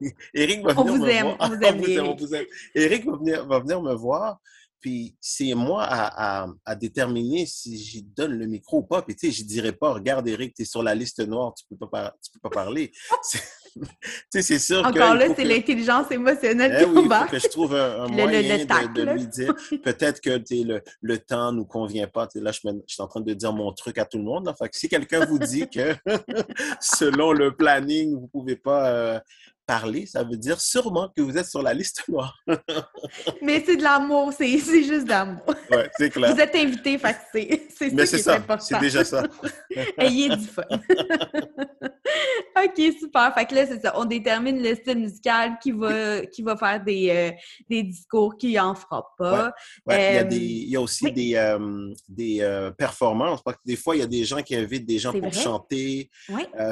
[laughs] Eric va venir me voir. On vous [laughs] aime, on vous aime. Eric va venir, va venir me voir. Puis c'est moi à, à, à, déterminer si j'y donne le micro ou pas. Puis tu sais, je dirais pas, regarde Eric, tu es sur la liste noire, tu peux pas, tu peux pas parler. [laughs] c'est sûr Encore que... Encore là, c'est l'intelligence émotionnelle eh qui oui, faut que je trouve un, moyen de, lui dire. Peut-être que le, le temps nous convient pas. là, je, je, suis en train de dire mon truc à tout le monde. Fait que si quelqu'un vous dit que selon le planning, vous pouvez pas euh, parler, ça veut dire sûrement que vous êtes sur la liste [laughs] noire. Mais c'est de l'amour, c'est juste de l'amour. Oui, c'est clair. Vous êtes invité, c'est Mais c'est ça, c'est déjà ça. [laughs] Ayez du fun. [laughs] OK, super. Fait que là, c'est ça. On détermine le style musical qui va, qui va faire des, euh, des discours, qui en fera pas. Ouais. il, y a des, il, y a aussi des, euh, des euh, performances. Parce que des fois, il y a des gens qui invitent des gens pour chanter,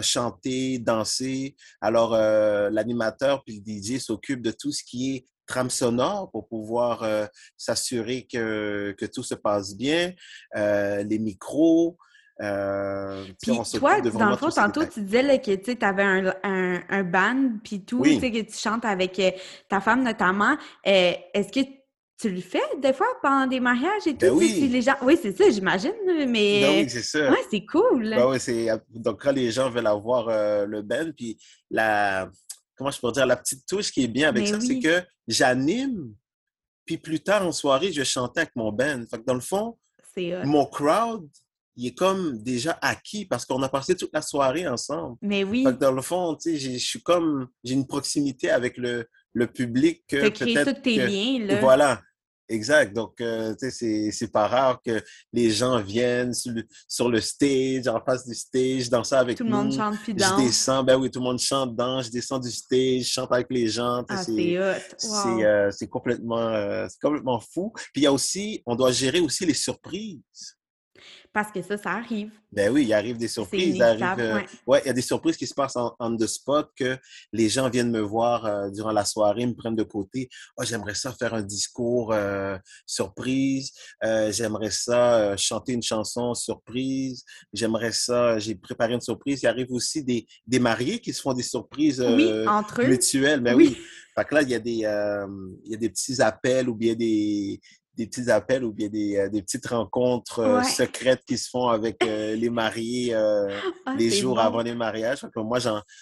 chanter, danser. Alors, la l'animateur puis le DJ s'occupe de tout ce qui est trame sonore pour pouvoir euh, s'assurer que, que, tout se passe bien, euh, les micros. Euh, puis toi, dans le fond, tantôt, tu disais que tu avais un, un, un, band, puis tout, sais que tu chantes avec ta femme notamment. Est-ce que tu le fais des fois pendant des mariages et ben tout? oui. les gens... oui, c'est ça, j'imagine, mais... Ben oui, c'est ça. Ouais, c'est cool. Ben oui. Donc, quand les gens veulent avoir le band, puis la comment je peux dire, la petite touche qui est bien avec ça, c'est que j'anime, puis plus tard en soirée, je chantais avec mon band. Fait que dans le fond, mon crowd, il est comme déjà acquis parce qu'on a passé toute la soirée ensemble. Mais oui. Fait que dans le fond, tu sais, je suis comme, j'ai une proximité avec le, le public. Tu as tous tes liens, là. Voilà. Exact. Donc, euh, c'est pas rare que les gens viennent sur le, sur le stage, en face du stage, danser avec nous. Tout le monde chante puis danse. Je descends, ben oui, tout le monde chante, danse, je descends du stage, je chante avec les gens. Ah, c'est euh, C'est complètement, euh, complètement fou. Puis il y a aussi, on doit gérer aussi les surprises. Parce que ça, ça arrive. Ben oui, il arrive des surprises. Il arrive, euh, ouais. il y a des surprises qui se passent en, on the spot que les gens viennent me voir euh, durant la soirée, me prennent de côté. Oh, j'aimerais ça faire un discours euh, surprise. j'aimerais ça chanter une chanson surprise. J'aimerais ça, j'ai préparé une surprise. Il arrive aussi des, des mariés qui se font des surprises mutuelles. Ben oui. oui. Fait que là, il y a des, il y a des petits appels ou bien des, des petits appels ou bien des, euh, des petites rencontres euh, secrètes qui se font avec euh, les mariés ah, les jours avant les mariages. Moi,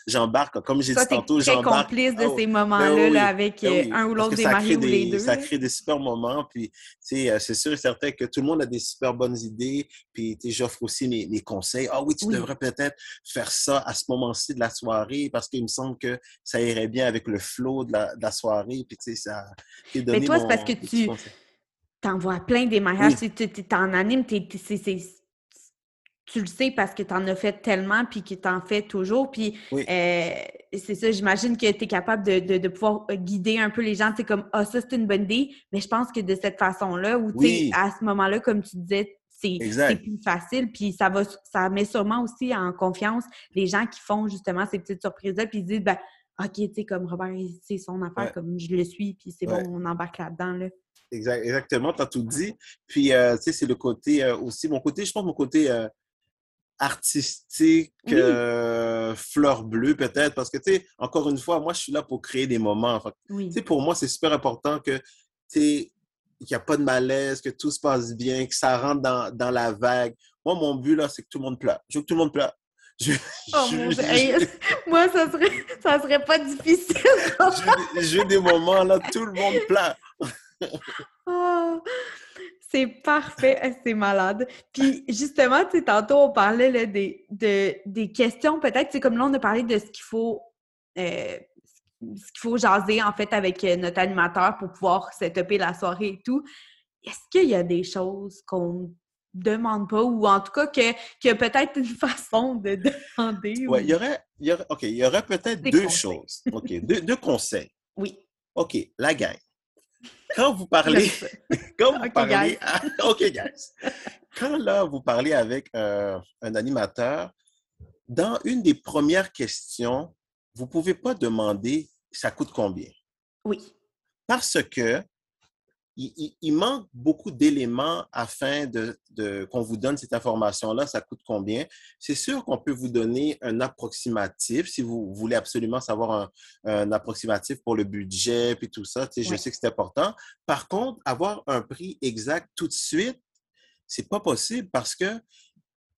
j'embarque, comme j'ai dit tantôt, j'embarque. complice de ah ces moments-là ben avec ben un ou l'autre des mariés ou les deux. Ça crée des super moments. Puis, c'est sûr et certain que tout le monde a des super bonnes idées. Puis, j'offre aussi mes, conseils. Ah oui, tu devrais peut-être faire ça à ce moment-ci de la soirée parce qu'il me semble que ça irait bien avec le flow de la, de la soirée. Puis, tu sais, ça... Mais toi, c'est parce que tu t'en vois plein des mariages, tu t'en animes, tu le sais parce que tu en as fait tellement, puis que tu en fais toujours. Puis euh, c'est ça, j'imagine que tu es capable de, de, pouvoir guider un peu les gens. C'est comme, ah, ça, c'est une bonne idée. Mais je pense que de cette façon-là, ou à ce moment-là, comme tu disais, c'est plus facile. Puis ça va ça met sûrement aussi en confiance les gens qui font justement ces petites surprises-là. Puis ils disent, ben, OK, tu sais, comme Robert, c'est son affaire, comme je le suis, puis c'est bon, on embarque là-dedans. Là. Exactement, tu as tout dit. Puis, euh, tu sais, c'est le côté euh, aussi, mon côté, je pense, mon côté euh, artistique, fleur bleue peut-être, parce que, tu sais, encore une fois, moi, je suis là pour créer des moments. Tu sais, pour moi, c'est super important que, tu sais, qu'il n'y a pas de malaise, que tout se passe bien, que ça rentre dans, dans la vague. Moi, mon but, là, c'est que tout le monde pleure. Je veux que tout le monde pleure. oh mon Dieu. [laughs] Moi, ça serait, ça serait pas difficile. [laughs] J'ai des moments là, tout le monde pleure. Oh, c'est parfait, ah, c'est malade. Puis justement, tu sais, tantôt on parlait là, des, de, des questions, peut-être, c'est comme là, on a parlé de ce qu'il faut euh, ce qu'il faut jaser en fait avec euh, notre animateur pour pouvoir setuper la soirée et tout. Est-ce qu'il y a des choses qu'on demande pas ou en tout cas qu'il y a peut-être une [laughs] façon de demander? Oui, il y aurait, il y aurait, OK, il y aurait peut-être deux choses. OK, deux, conseils. Oui. OK, la gang. Quand vous parlez, [laughs] quand vous parlez, [laughs] OK, guys. Quand là, vous parlez avec euh, un animateur, dans une des premières questions, vous ne pouvez pas demander ça coûte combien? Oui. Parce que il, manque beaucoup d'éléments afin de, qu'on vous donne cette information-là, ça coûte combien? C'est sûr qu'on peut vous donner un approximatif si vous voulez absolument savoir un, approximatif pour le budget puis tout ça. Je sais que c'est important. Par contre, avoir un prix exact tout de suite, c'est pas possible parce que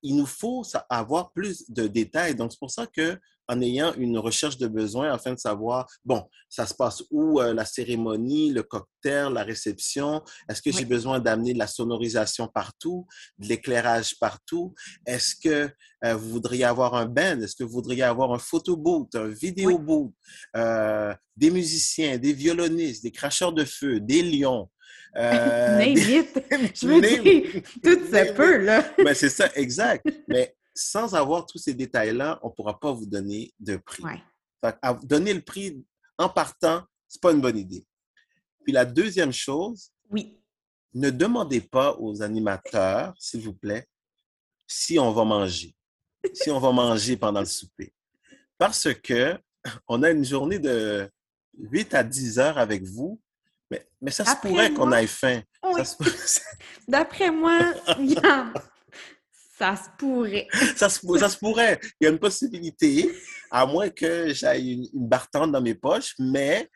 il nous faut avoir plus de détails. Donc, c'est pour ça que en ayant une recherche de besoin afin de savoir, bon, ça se passe où euh, la cérémonie, le cocktail, la réception? Est-ce que j'ai besoin d'amener de la sonorisation partout, de l'éclairage partout? Est-ce que euh, vous voudriez avoir un band? Est-ce que vous voudriez avoir un photo booth, un vidéo booth, euh, des musiciens, des violonistes, des cracheurs de feu, des lions? [laughs] Euh, [laughs] Je veux dire, tout ça peut, là. Mais c'est ça, exact. Mais sans avoir tous ces détails-là, on ne pourra pas vous donner de prix. donner le prix en partant, ce n'est pas une bonne idée. Puis la deuxième chose, oui. ne demandez pas aux animateurs, s'il vous plaît, si on va manger, si on va manger pendant le souper. Parce que [laughs] on a une journée de 8 à 10 heures avec vous, mais, mais ça se pourrait qu'on ait faim. [laughs] D'après moi, Ça se pourrait. [laughs] ça, se, ça se pourrait. Il y a une possibilité, à moins que j'aille une, une bartende dans mes poches, mais.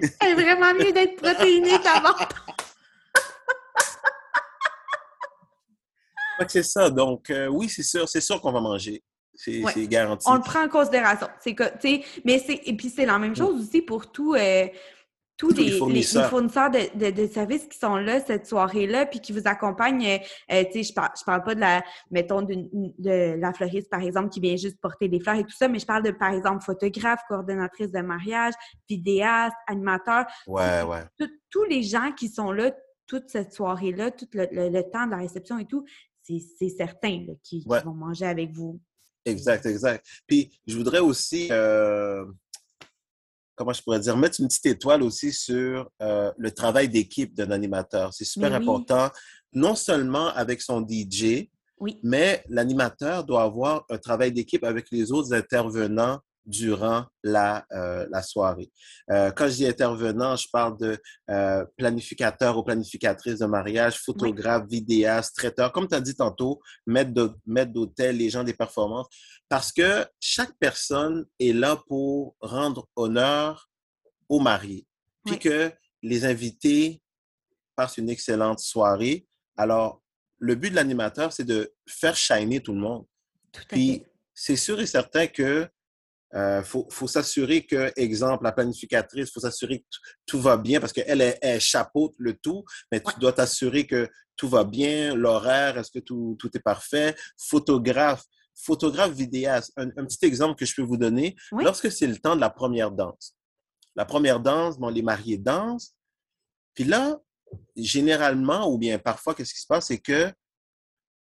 C'est vraiment mieux d'être protéiné [laughs] d'abord. c'est ça. Donc, euh, oui, c'est sûr, c'est sûr qu'on va manger. C'est garanti. On le prend en considération. C'est mais c'est, et puis c'est la même mm. chose aussi pour tout. Euh, tous les, fournisseurs, de, services qui sont là cette soirée-là, puis qui vous accompagnent. Euh, euh, tu sais, je parle, je parle pas de la, mettons, de, la fleuriste, par exemple, qui vient juste porter des fleurs et tout ça, mais je parle de, par exemple, photographe, coordonnatrice de mariage, vidéaste, animateur. Ouais, ouais. tous les gens qui sont là toute cette soirée-là, tout le, temps de la réception et tout, c'est certain qui, vont manger avec vous. Exact, exact. Puis, je voudrais aussi euh, comment je pourrais dire, mettre une petite étoile aussi sur euh, le travail d'équipe d'un animateur. C'est super important, non seulement avec son DJ, mais l'animateur doit avoir un travail d'équipe avec les autres intervenants durant la, euh, la soirée. Euh, quand je dis intervenant, je parle de euh, planificateur ou planificatrice de mariage, photographe, vidéaste, traiteur, comme tu as dit tantôt, maître d'hôtel, les gens des performances, parce que chaque personne est là pour rendre honneur aux mariés, puis que les invités passent une excellente soirée. Alors, le but de l'animateur, c'est de faire shiner tout le monde. Tout puis, c'est sûr et certain que il euh, faut, s'assurer que, exemple, la planificatrice, il faut s'assurer que tout va bien parce qu'elle, elle, elle chapeaute le tout, mais tu dois t'assurer que tout va bien, l'horaire, est-ce que tout, tout, est parfait? Photographe, photographe vidéaste. Un, petit exemple que je peux vous donner, lorsque c'est le temps de la première danse. La première danse, bon, les mariés dansent. Puis là, généralement, ou bien parfois, qu'est-ce qui se passe, c'est que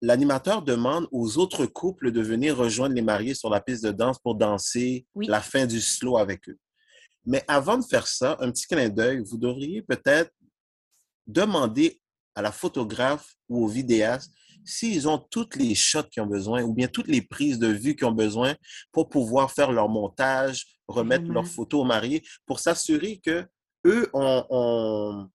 l'animateur demande aux autres couples de venir rejoindre les mariés sur la piste de danse pour danser la fin du slow avec eux. Mais avant de faire ça, un petit clin d'œil, vous devriez peut-être demander à la photographe ou au vidéaste s'ils ont toutes les shots qu'ils ont besoin ou bien toutes les prises de vue qu'ils ont besoin pour pouvoir faire leur montage, remettre leurs photos aux mariés, pour s'assurer que eux on,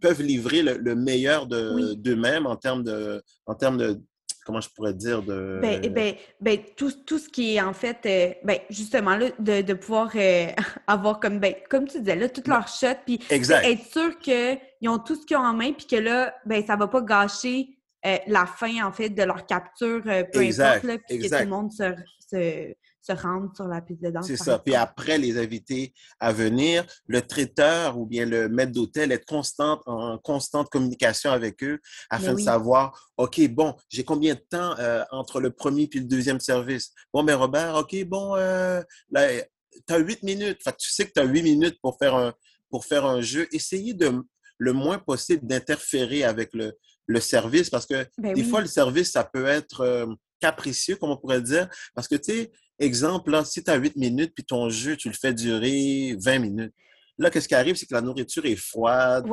peuvent livrer le, meilleur d'eux-mêmes en termes de, en termes de, comment je pourrais dire de ben, eh ben, ben tout, tout, ce qui est en fait euh, ben, justement là, de, de pouvoir euh, [laughs] avoir comme ben, comme tu disais là toutes leurs shots puis être sûr qu'ils ont tout ce qu'ils ont en main puis que là ben ça va pas gâcher euh, la fin en fait de leur capture peu importe là, puis que tout le monde se se rendre sur la piste de danse. C'est ça. Puis après, les invités à venir, le traiteur ou bien le maître d'hôtel est constant, en constante communication avec eux afin de savoir, OK, bon, j'ai combien de temps euh, entre le premier puis le deuxième service? Bon, mais Robert, OK, bon, euh, tu as huit minutes. Fait que tu sais que tu as huit minutes pour faire un, pour faire un jeu. Essayez de le moins possible d'interférer avec le, le service parce que ben des fois, le service, ça peut être euh, capricieux, comme on pourrait dire, parce que, tu sais, Exemple, là, si tu as 8 minutes, puis ton jeu, tu le fais durer 20 minutes. Là, qu'est-ce qui arrive, c'est que la nourriture est froide.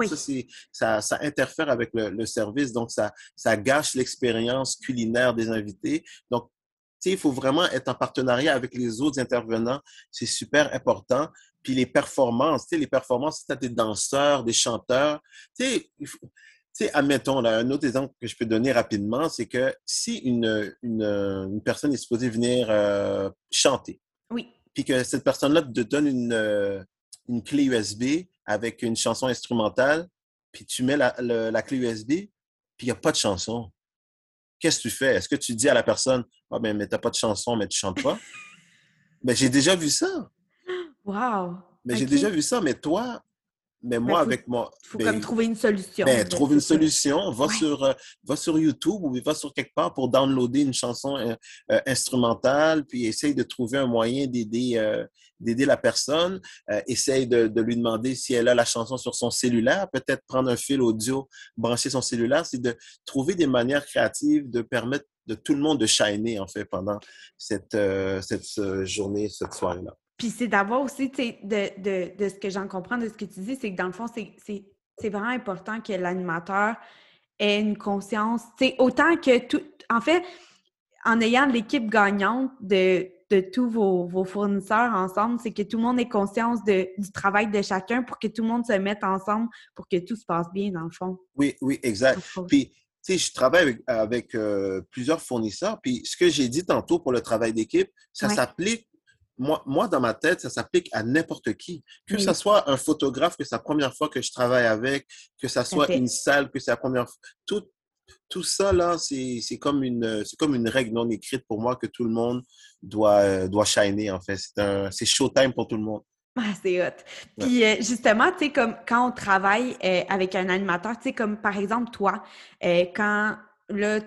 Ça, ça, interfère avec le, service, donc ça, ça gâche l'expérience culinaire des invités. Donc, il faut vraiment être en partenariat avec les autres intervenants. C'est super important. Puis les performances, les performances, si tu as des danseurs, des chanteurs, tu sais, sais, admettons, là, un autre exemple que je peux donner rapidement, c'est que si une, une, personne est supposée venir euh, chanter, oui. puis que cette personne-là te donne une, euh, une clé USB avec une chanson instrumentale, puis tu mets la, la clé USB, puis il n'y a pas de chanson. Qu'est-ce que tu fais? Est-ce que tu dis à la personne, ah ben, mais t'as pas de chanson, mais tu chantes pas? ben, j'ai déjà vu ça. [gasps] Wow! Mais j'ai déjà vu ça, mais toi, mais moi, avec moi. Il faut comme trouver une solution. Ben, trouve une solution. Va, sur, euh, va sur YouTube ou va sur quelque part pour downloader une chanson euh, euh, instrumentale, puis essaye de trouver un moyen d'aider d'aider la personne. essaye de, de, lui demander si elle a la chanson sur son cellulaire. Peut-être prendre un fil audio, brancher son cellulaire. C'est de trouver des manières créatives de permettre de tout le monde de shiner, en fait, pendant cette, cette journée, cette soirée-là. Puis c'est d'avoir aussi, tu sais, de, de, de, ce que j'en comprends de ce que tu dis, c'est que dans le fond, c'est vraiment important que l'animateur ait une conscience, tu sais, autant que tout. En fait, en ayant l'équipe gagnante de, de tous vos, vos, fournisseurs ensemble, c'est que tout le monde ait conscience de, du travail de chacun pour que tout le monde se mette ensemble pour que tout se passe bien, dans le fond. Oui, oui, exact. Puis, tu sais, je travaille avec, avec euh, plusieurs fournisseurs, puis ce que j'ai dit tantôt pour le travail d'équipe, ça s'applique moi, moi, dans ma tête, ça s'applique à n'importe qui. Que ce soit un photographe, que c'est la première fois que je travaille avec, que ce soit une salle, que c'est la première fois. Tout, tout ça, là, c'est comme, une, comme une règle non écrite pour moi que tout le monde doit, euh, doit shiner, en fait. C'est showtime pour tout le monde. Ah, c'est hot. Puis euh, justement, tu sais, comme quand on travaille euh, avec un animateur, tu sais, comme par exemple toi, quand là,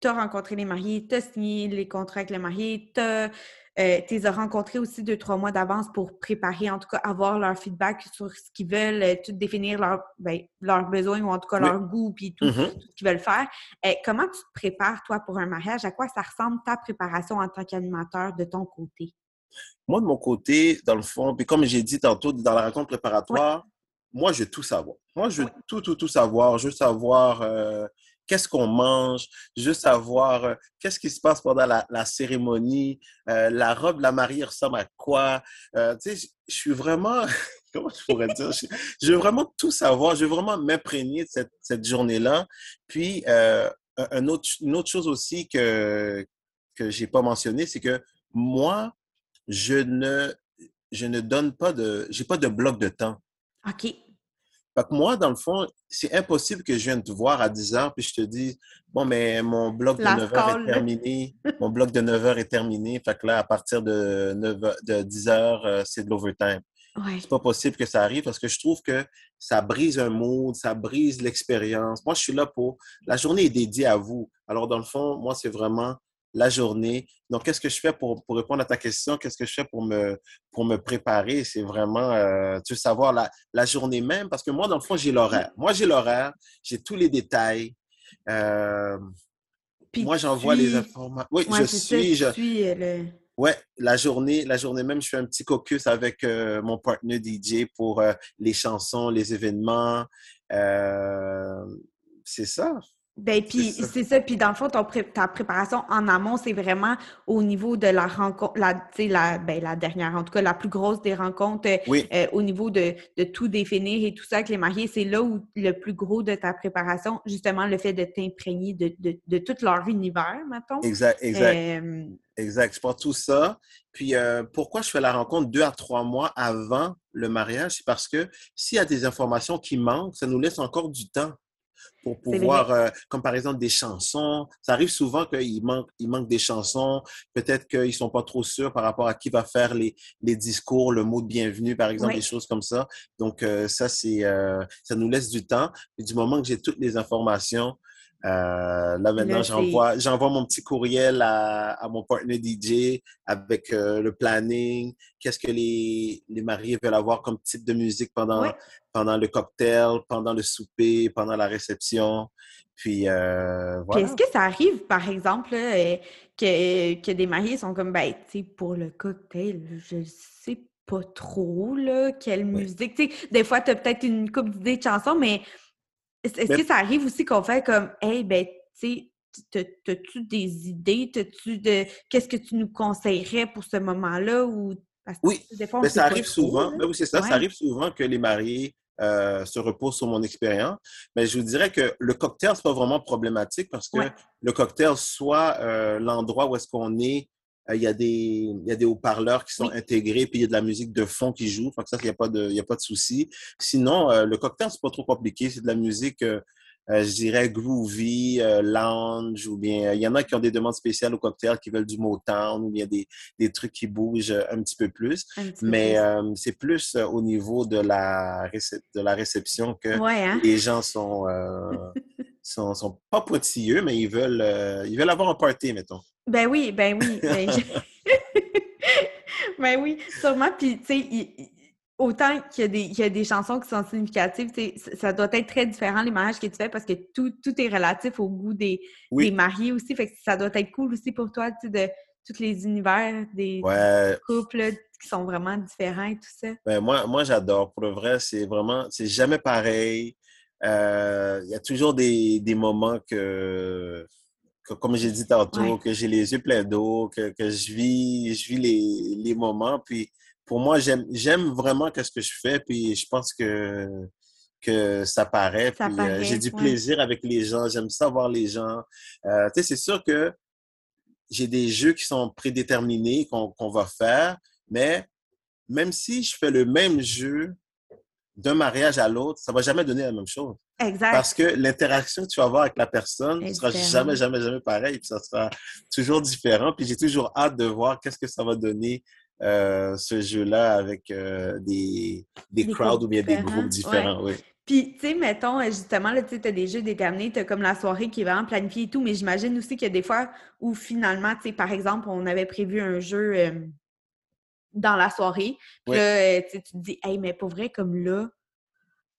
tu as rencontré les mariés, tu as signé les contrats avec les mariés, tu as euh, tu les as rencontrés aussi deux, trois mois d'avance pour préparer, en tout cas, avoir leur feedback sur ce qu'ils veulent, euh, tout définir ben, leurs besoins ou en tout cas leur goût, puis tout, mm-hmm. ce qu'ils veulent faire. Euh, comment tu te prépares, toi, pour un mariage? À quoi ça ressemble ta préparation en tant qu'animateur de ton côté? Moi, de mon côté, dans le fond, puis comme j'ai dit tantôt dans la rencontre préparatoire, moi, je veux tout savoir. Moi, je veux tout, tout, tout savoir. Je veux savoir qu'est-ce qu'on mange, juste savoir euh, qu'est-ce qui se passe pendant la, cérémonie, euh, la robe la mariée ressemble à quoi? Euh, tu sais, je suis vraiment, [laughs] comment je pourrais dire, je, veux vraiment tout savoir, je veux vraiment m'imprégner de cette, journée-là. Puis, une autre chose aussi que, que je n'ai pas mentionné, c'est que moi, je ne, je ne donne pas de, j'ai pas de bloc de temps. OK. Fait que moi, dans le fond, c'est impossible que je vienne te voir à 10 heures puis je te dis Bon, mais mon bloc de 9 heures est terminé. mon bloc de 9 heures est terminé. Fait que là, à partir de, 9 de 10 heures, euh, c'est de l'overtime. Ouais. C'est pas possible que ça arrive parce que je trouve que ça brise un mood, ça brise l'expérience. Moi, je suis là pour. La journée est dédiée à vous. Alors, dans le fond, moi, c'est vraiment la journée. Donc, qu'est-ce que je fais pour, pour répondre à ta question? Qu'est-ce que je fais pour me, pour me préparer? C'est vraiment, euh, tu veux savoir la, la, journée même, parce que moi, dans le fond, j'ai l'horaire. Moi, j'ai l'horaire, j'ai tous les détails. Euh, moi, j'envoie les informations. Oui, je suis. je... suis euh, Ouais, la journée, la journée même, je fais un petit caucus avec mon partenaire DJ pour les chansons, les événements. c'est ça. Ben, puis c'est ça. Puis dans le fond, ton ta préparation en amont, c'est vraiment au niveau de la rencontre, la, la, ben, la dernière, en tout cas, la plus grosse des rencontres, euh, au niveau de, de, tout définir et tout ça avec les mariés. C'est là où le plus gros de ta préparation, justement, le fait de t'imprégner de, de, de, tout leur univers, mettons. Exact, exact. Euh, exact. Je pense tout ça. Puis euh, pourquoi je fais la rencontre deux à trois mois avant le mariage? C'est parce que s'il y a des informations qui manquent, ça nous laisse encore du temps pour pouvoir, euh, comme par exemple des chansons. Ça arrive souvent qu'il manque, il manque des chansons. Peut-être qu'ils ne sont pas trop sûrs par rapport à qui va faire les, les discours, le mot de bienvenue, par exemple, des choses comme ça. Donc, euh, ça, c'est, euh, ça nous laisse du temps. Et du moment que j'ai toutes les informations, euh, là, maintenant, j'envoie, j'envoie mon petit courriel à, à mon partenaire DJ avec euh, le planning, qu'est-ce que les, les mariés veulent avoir comme type de musique pendant, pendant le cocktail, pendant le souper, pendant la réception. Puis, euh, voilà. est-ce que ça arrive, par exemple, que, que des mariés sont comme, ben, tu sais, pour le cocktail, je sais pas trop, là, quelle musique. Tu sais, des fois, tu as peut-être une coupe d'idées de chansons, mais est-ce que ça arrive aussi qu'on fait comme, hey, ben, tu sais, t'as-tu des idées? T'as-tu de. Qu'est-ce que tu nous conseillerais pour ce moment-là? Ou... oui, des fois, mais ça arrive souvent. Ben oui, c'est ça. Ça arrive souvent que les mariés euh, se reposent sur mon expérience. Mais je vous dirais que le cocktail, c'est pas vraiment problématique parce que le cocktail, soit euh, l'endroit où est-ce qu'on est, il y a des, il y a des haut-parleurs qui sont intégrés, puis il y a de la musique de fond qui joue. Fait que ça, il n'y a pas de, il y a pas de souci. Sinon, euh, le cocktail, c'est pas trop compliqué. C'est de la musique, euh, je dirais, groovy, lounge, ou bien, il y en a qui ont des demandes spéciales au cocktail, qui veulent du Motown, ou bien des, des trucs qui bougent un petit peu plus. Mais c'est plus au niveau de la, de la réception que hein? les gens sont, [laughs] sont, sont, pas pointilleux, mais ils veulent, ils veulent avoir un party, mettons. Ben oui, ben oui. Ben, [laughs] ben oui, sûrement. Puis, tu sais, autant qu'il y, y, a des chansons qui sont significatives, ça doit être très différent les mariages que tu fais parce que tout, tout est relatif au goût des, des, mariés aussi. Fait que ça doit être cool aussi pour toi, tu sais, de tous les univers des, couples qui sont vraiment différents et tout ça. Ben moi, moi j'adore. Pour le vrai, c'est vraiment, c'est jamais pareil. Euh, il y a toujours des, des moments que comme j'ai dit tantôt, que j'ai les yeux pleins d'eau, que, que, je vis, je vis les, les moments. Puis pour moi, j'aime vraiment ce que je fais. Puis je pense que, que ça paraît. puis euh, j'ai du plaisir avec les gens. J'aime savoir les gens. Euh, tu sais, c'est sûr que j'ai des jeux qui sont prédéterminés qu'on va faire. Mais même si je fais le même jeu d'un mariage à l'autre, ça ne va jamais donner la même chose. Exact. Parce que l'interaction que tu vas avoir avec la personne ne sera jamais, jamais, jamais pareil. Puis ça sera toujours différent. Puis j'ai toujours hâte de voir qu'est-ce que ça va donner euh, ce jeu-là avec euh, des, des, crowds ou bien des groupes différents. Oui. Puis, tu sais, mettons, euh, justement, tu as des jeux déterminés, tu as comme la soirée qui est vraiment planifiée et tout, mais j'imagine aussi qu'il y a des fois où finalement, tu sais, par exemple, on avait prévu un jeu dans la soirée. Puis là, tu te dis, hey, mais pour vrai, comme là,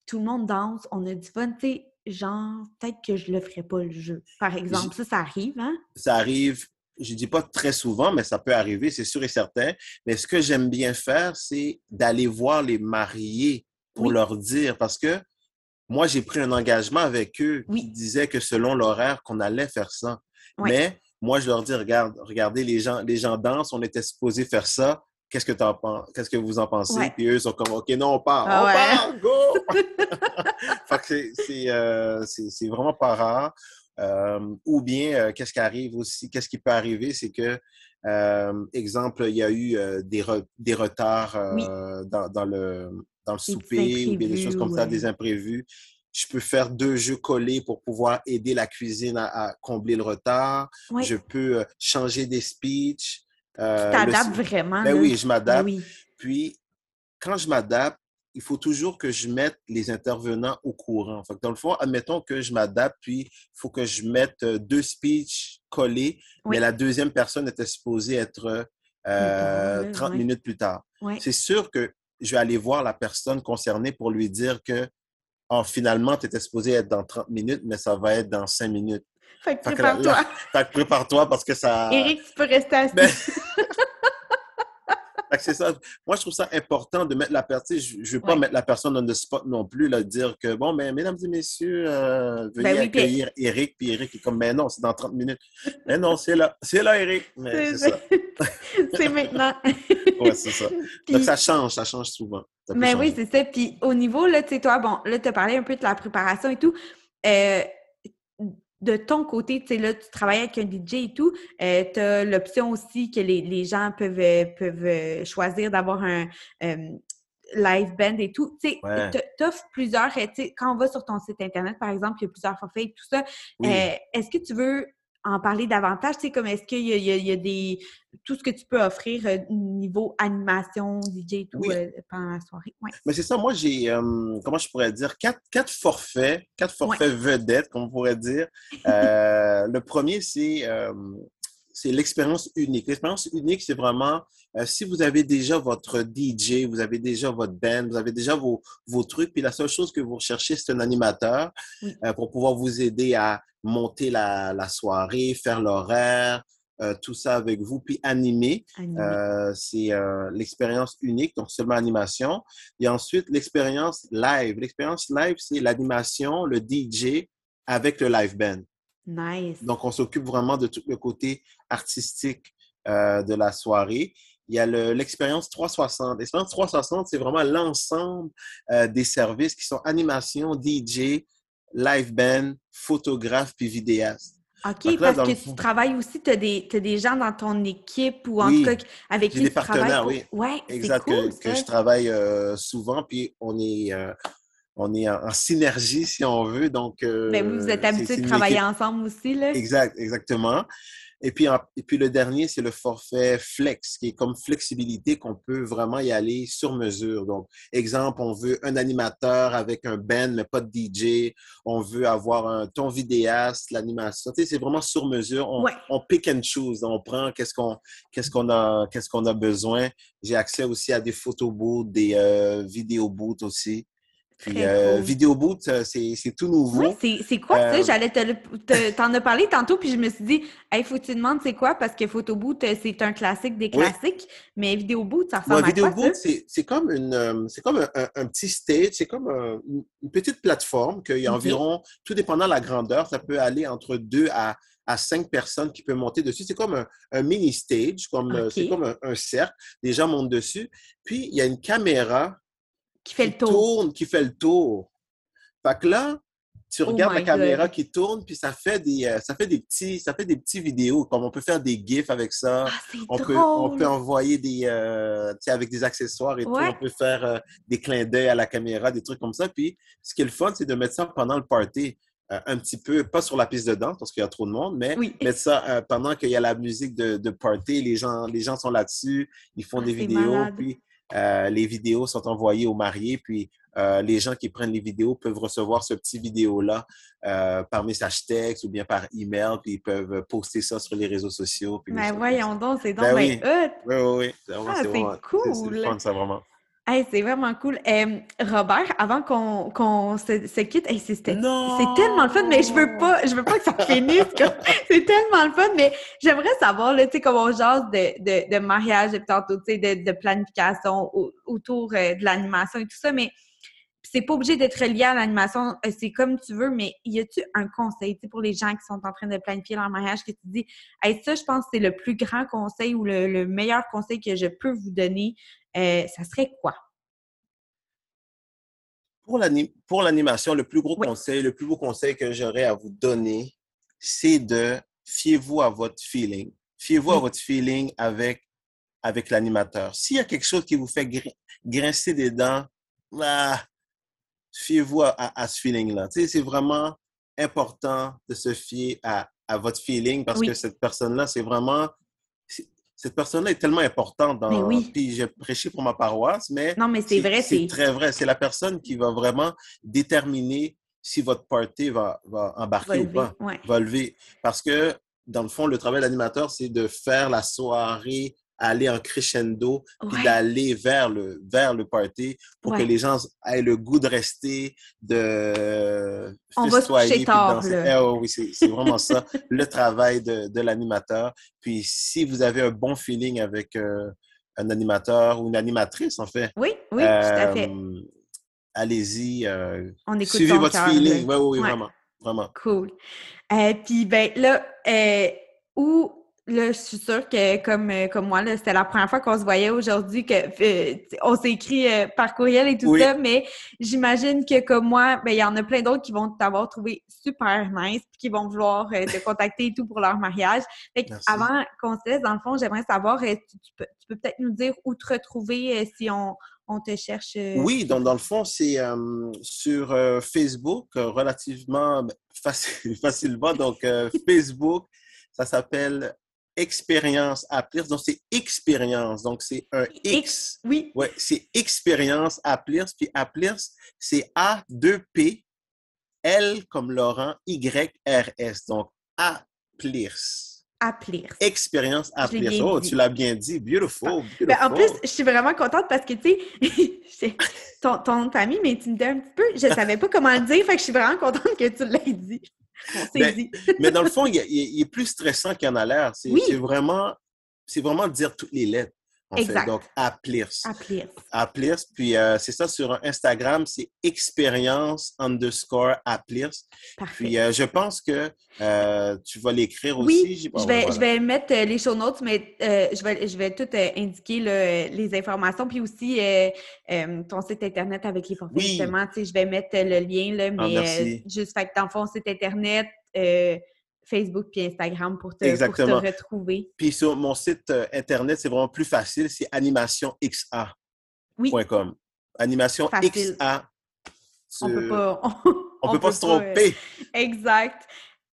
tout le monde danse, on a du fun, tu sais, genre, peut-être que je le ferais pas le jeu. Par exemple, ça, ça arrive, hein? Ça arrive, je dis pas très souvent, mais ça peut arriver, c'est sûr et certain. Mais ce que j'aime bien faire, c'est d'aller voir les mariés pour leur dire, parce que moi, j'ai pris un engagement avec eux qui disait que selon l'horaire, qu'on allait faire ça. Mais moi, je leur dis, regarde, regardez, les gens, les gens dansent, on était supposé faire ça qu'est-ce que tu qu'est-ce que vous en pensez? Puis eux sont comme, OK, non, on part, ah on part, go! [laughs] [laughs] Euh, c'est, vraiment pas rare. Euh, ou bien, euh, qu'est-ce qui arrive aussi, qu'est-ce qui peut arriver, c'est que, exemple, il y a eu des, des retards dans, le, dans le souper ou bien des choses comme ça, des imprévus. Je peux faire deux jeux collés pour pouvoir aider la cuisine à, combler le retard. Je peux changer des speeches. Euh, tu t'adaptes vraiment. Ben oui, je m'adapte. Puis, quand je m'adapte, il faut toujours que je mette les intervenants au courant. Fait dans le fond, admettons que je m'adapte, puis il faut que je mette euh, deux speeches collés, mais la deuxième personne était supposée être 30 euh, minutes plus tard. C'est sûr que je vais aller voir la personne concernée pour lui dire que oh, finalement, tu étais supposé être dans 30 minutes, mais ça va être dans 5 minutes. Fait que prépare-toi. Fait que prépare-toi parce que ça. [laughs] Eric, tu peux rester assis. Ben [laughs] c'est ça. Moi, je trouve ça important de mettre la personne. Je ne veux pas mettre la personne on the spot non plus, là, dire que, bon, mais mesdames et messieurs, euh, veuillez ben accueillir Eric. Puis Eric est comme, mais non, c'est dans 30 minutes. Mais non, c'est là. C'est là, Eric. c'est ça. [laughs] c'est maintenant. oui, c'est ça. Donc, ça change, ça change souvent. mais oui, c'est ça. Puis au niveau, là, tu sais, toi, bon, là, tu as parlé un peu de la préparation et tout. Euh, de ton côté, tu sais, là, tu travailles avec un DJ et tout, euh, tu as l'option aussi que les, gens peuvent, euh, peuvent euh, choisir d'avoir un live band et tout. Tu sais, tu offres plusieurs, tu sais, quand on va sur ton site Internet, par exemple, il y a plusieurs forfaits et tout ça. Est-ce que tu veux en parler davantage? Tu sais, comme est-ce qu'il y, a des... Tout ce que tu peux offrir euh, niveau animation, DJ et tout euh, pendant la soirée. Mais c'est ça, moi j'ai, euh, comment je pourrais dire, quatre, quatre forfaits, quatre forfaits vedettes, comme on pourrait dire. le premier, c'est c'est l'expérience unique. L'expérience unique, c'est vraiment si vous avez déjà votre DJ, vous avez déjà votre band, vous avez déjà vos, vos trucs, puis la seule chose que vous recherchez, c'est un animateur pour pouvoir vous aider à monter la, la soirée, faire l'horaire, euh, tout ça avec vous, puis animer. Euh, c'est euh, l'expérience unique, donc seulement animation. Et ensuite, l'expérience live. L'expérience live, c'est l'animation, le DJ avec le live band. Nice. Donc, on s'occupe vraiment de tout le côté artistique de la soirée. Il y a l'expérience 360. L'expérience 360, c'est vraiment l'ensemble des services qui sont animation, DJ, live band, photographe puis vidéaste. OK, parce que tu travailles aussi, tu as, des gens dans ton équipe ou en tout cas avec qui des tu partenaires, oui. Ouais, exact, que, je travaille euh, souvent, puis on est, euh, on est en, synergie, si on veut. Donc, euh, Mais vous êtes habitués de travailler ensemble aussi, là? Exact, exactement. Et puis, et puis le dernier, c'est le forfait flex, qui est comme flexibilité qu'on peut vraiment y aller sur mesure. Donc, exemple, on veut un animateur avec un band, mais pas de DJ. On veut avoir un ton vidéaste, l'animation. Tu sais, c'est vraiment sur mesure. On, on pick and choose. On prend qu'est-ce qu'on qu'est-ce qu'on a qu'est-ce qu'on a besoin. J'ai accès aussi à des photo booths, des euh, vidéo booths aussi. Puis, euh, Vidéo Boot, euh, c'est tout nouveau. Oui, c'est quoi ça? Euh, J'allais t'en as parlé tantôt, puis je me suis dit, il faut que tu demandes c'est quoi, parce que Photo Boot, c'est un classique des classiques, mais Vidéo Boot, ça ressemble à Vidéo quoi, Boot, c'est comme, une, comme un, petit stage, c'est comme une petite plateforme qu'il y a environ, tout dépendant de la grandeur, ça peut aller entre deux à, à cinq personnes qui peuvent monter dessus. C'est comme un, mini stage, comme c'est comme un, un cercle. Les gens montent dessus. Puis, il y a une caméra qui fait le tour. Tourne, qui fait le tour. Fait que là, tu oh regardes la caméra qui tourne, puis ça fait des, euh, ça fait des petits, ça fait des petits vidéos. Comme on peut faire des gifs avec ça. Ah, on drôle. peut, on peut envoyer des, euh, avec des accessoires et tout. On peut faire euh, des clins d'œil à la caméra, des trucs comme ça. Puis, ce qui est le fun, c'est de mettre ça pendant le party. un petit peu, pas sur la piste de danse parce qu'il y a trop de monde, mais mettre ça pendant qu'il y a la musique de, de, party, les gens, les gens sont là-dessus, ils font ah, des vidéos, puis euh, les vidéos sont envoyées aux mariés, puis euh, les gens qui prennent les vidéos peuvent recevoir ce petit vidéo-là euh, par message texte ou bien par email, puis ils peuvent poster ça sur les réseaux sociaux. Mais ben voyons donc, c'est donc ben oui. oui, oui, oui. Ah, c'est cool. C'est fun, ça, vraiment c'est vraiment cool. Robert, avant qu'on se, quitte, c'est tellement le fun, mais je veux pas, je veux pas que ça finisse. [laughs] c'est tellement le fun, mais j'aimerais savoir, tu sais, comment on jase de, de, mariage, tantôt, tu sais, de, de, planification autour euh, de l'animation et tout ça, mais c'est pas obligé d'être lié à l'animation, euh, c'est comme tu veux, mais y a-tu un conseil, pour les gens qui sont en train de planifier leur mariage, que tu dis, hey, ça, je pense que c'est le plus grand conseil ou le meilleur conseil que je peux vous donner euh, ça serait quoi? Pour l'animation, le plus gros conseil, le plus beau conseil que j'aurais à vous donner, c'est de fiez-vous à votre feeling. Fiez-vous à votre feeling avec, avec l'animateur. S'il y a quelque chose qui vous fait grincer des dents, ah, fiez-vous à, ce feeling-là. c'est vraiment important de se fier à, votre feeling parce que cette personne-là, c'est vraiment cette personne-là est tellement importante dans. Puis j'ai prêché pour ma paroisse, mais. Non, mais c'est vrai. C'est très vrai. C'est la personne qui va vraiment déterminer si votre party va, va embarquer ou pas, va lever. Parce que, dans le fond, le travail d'animateur, c'est de faire la soirée aller en crescendo, puis d'aller vers le, vers le party pour que les gens aient le goût de rester, de On va se coucher tard. Eh oui, c'est vraiment ça, [laughs] le travail de, de l'animateur. Puis si vous avez un bon feeling avec, euh, un animateur ou une animatrice, en fait. Oui, oui, tout à fait. Allez-y. On écoute Suivez votre feeling. Oui, oui, vraiment. Vraiment. Cool. Puis, ben là, où Là, je suis sûre que comme, euh, comme moi, c'était la première fois qu'on se voyait aujourd'hui, que euh, on s'est écrit euh, par courriel et tout ça, mais j'imagine que comme moi, ben, il y en a plein d'autres qui vont t'avoir trouvé super nice, puis qui vont vouloir te contacter et tout pour leur mariage. Fait avant qu'on se laisse, dans le fond, j'aimerais savoir, tu, peux, peut-être nous dire où te retrouver si on, on te cherche? Oui, donc dans le fond, c'est sur Facebook, relativement ben, facile, [laughs] facilement. Donc, Facebook, ça s'appelle expérience Applirs. Donc, c'est expérience. Donc, c'est un X. Oui. Ouais, c'est expérience Applirs. Puis Applirs, c'est A-2-P, L comme Laurent, Y-R-S. Donc, Applirs. Applirs. Expérience Applirs. Oh, tu l'as bien dit. Beautiful. Ben, en plus, je suis vraiment contente parce que, tu sais, [laughs] ton, ton famille m'intimidait un petit peu. Je ne savais pas comment le dire. Fait que je suis vraiment contente que tu l'aies dit. [laughs] Mais, [laughs] mais, dans le fond, il, est plus stressant qu'il en a l'air. C'est vraiment, vraiment dire toutes les lettres. En Donc, Applirs. Applirs. Puis, euh, c'est ça sur Instagram, c'est expérience underscore Applirs. Puis, euh, je pense que euh, tu vas l'écrire aussi. Oui, je vais, je vais mettre les show notes, mais je, vais, je vais tout indiquer les informations. Puis aussi, ton site Internet avec les forfaits, justement. Je vais mettre le lien, là, ah, mais juste fait que dans ton site Internet, Facebook puis Instagram pour te, retrouver. Puis sur mon site euh, internet, c'est vraiment plus facile, c'est animationxa.com. Oui. Animationxa. On peut pas. [laughs] On, peut, pas se tromper. exact.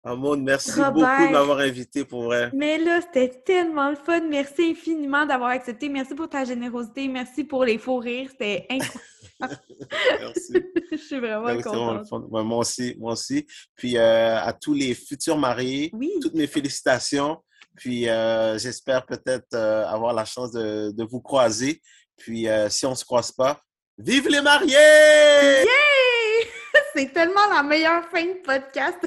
Amon, merci beaucoup de m'avoir invité pour vrai. Mais là, c'était tellement le fun. Merci infiniment d'avoir accepté. Merci pour ta générosité. Merci pour les faux rires. C'était incroyable. [laughs] Merci. [laughs] je suis vraiment contente. moi aussi, moi aussi. Puis euh, à tous les futurs mariés, toutes mes félicitations. Puis euh, j'espère peut-être euh, avoir la chance de, de vous croiser. Puis si on ne se croise pas, vive les mariés! Yay! [laughs] C'est tellement la meilleure fin de podcast.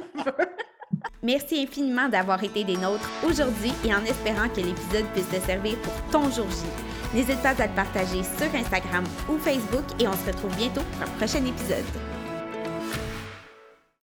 Merci infiniment d'avoir été des nôtres aujourd'hui et en espérant que l'épisode puisse te servir pour ton jour J. N'hésite pas à le partager sur Instagram ou Facebook et on se retrouve bientôt pour un prochain épisode.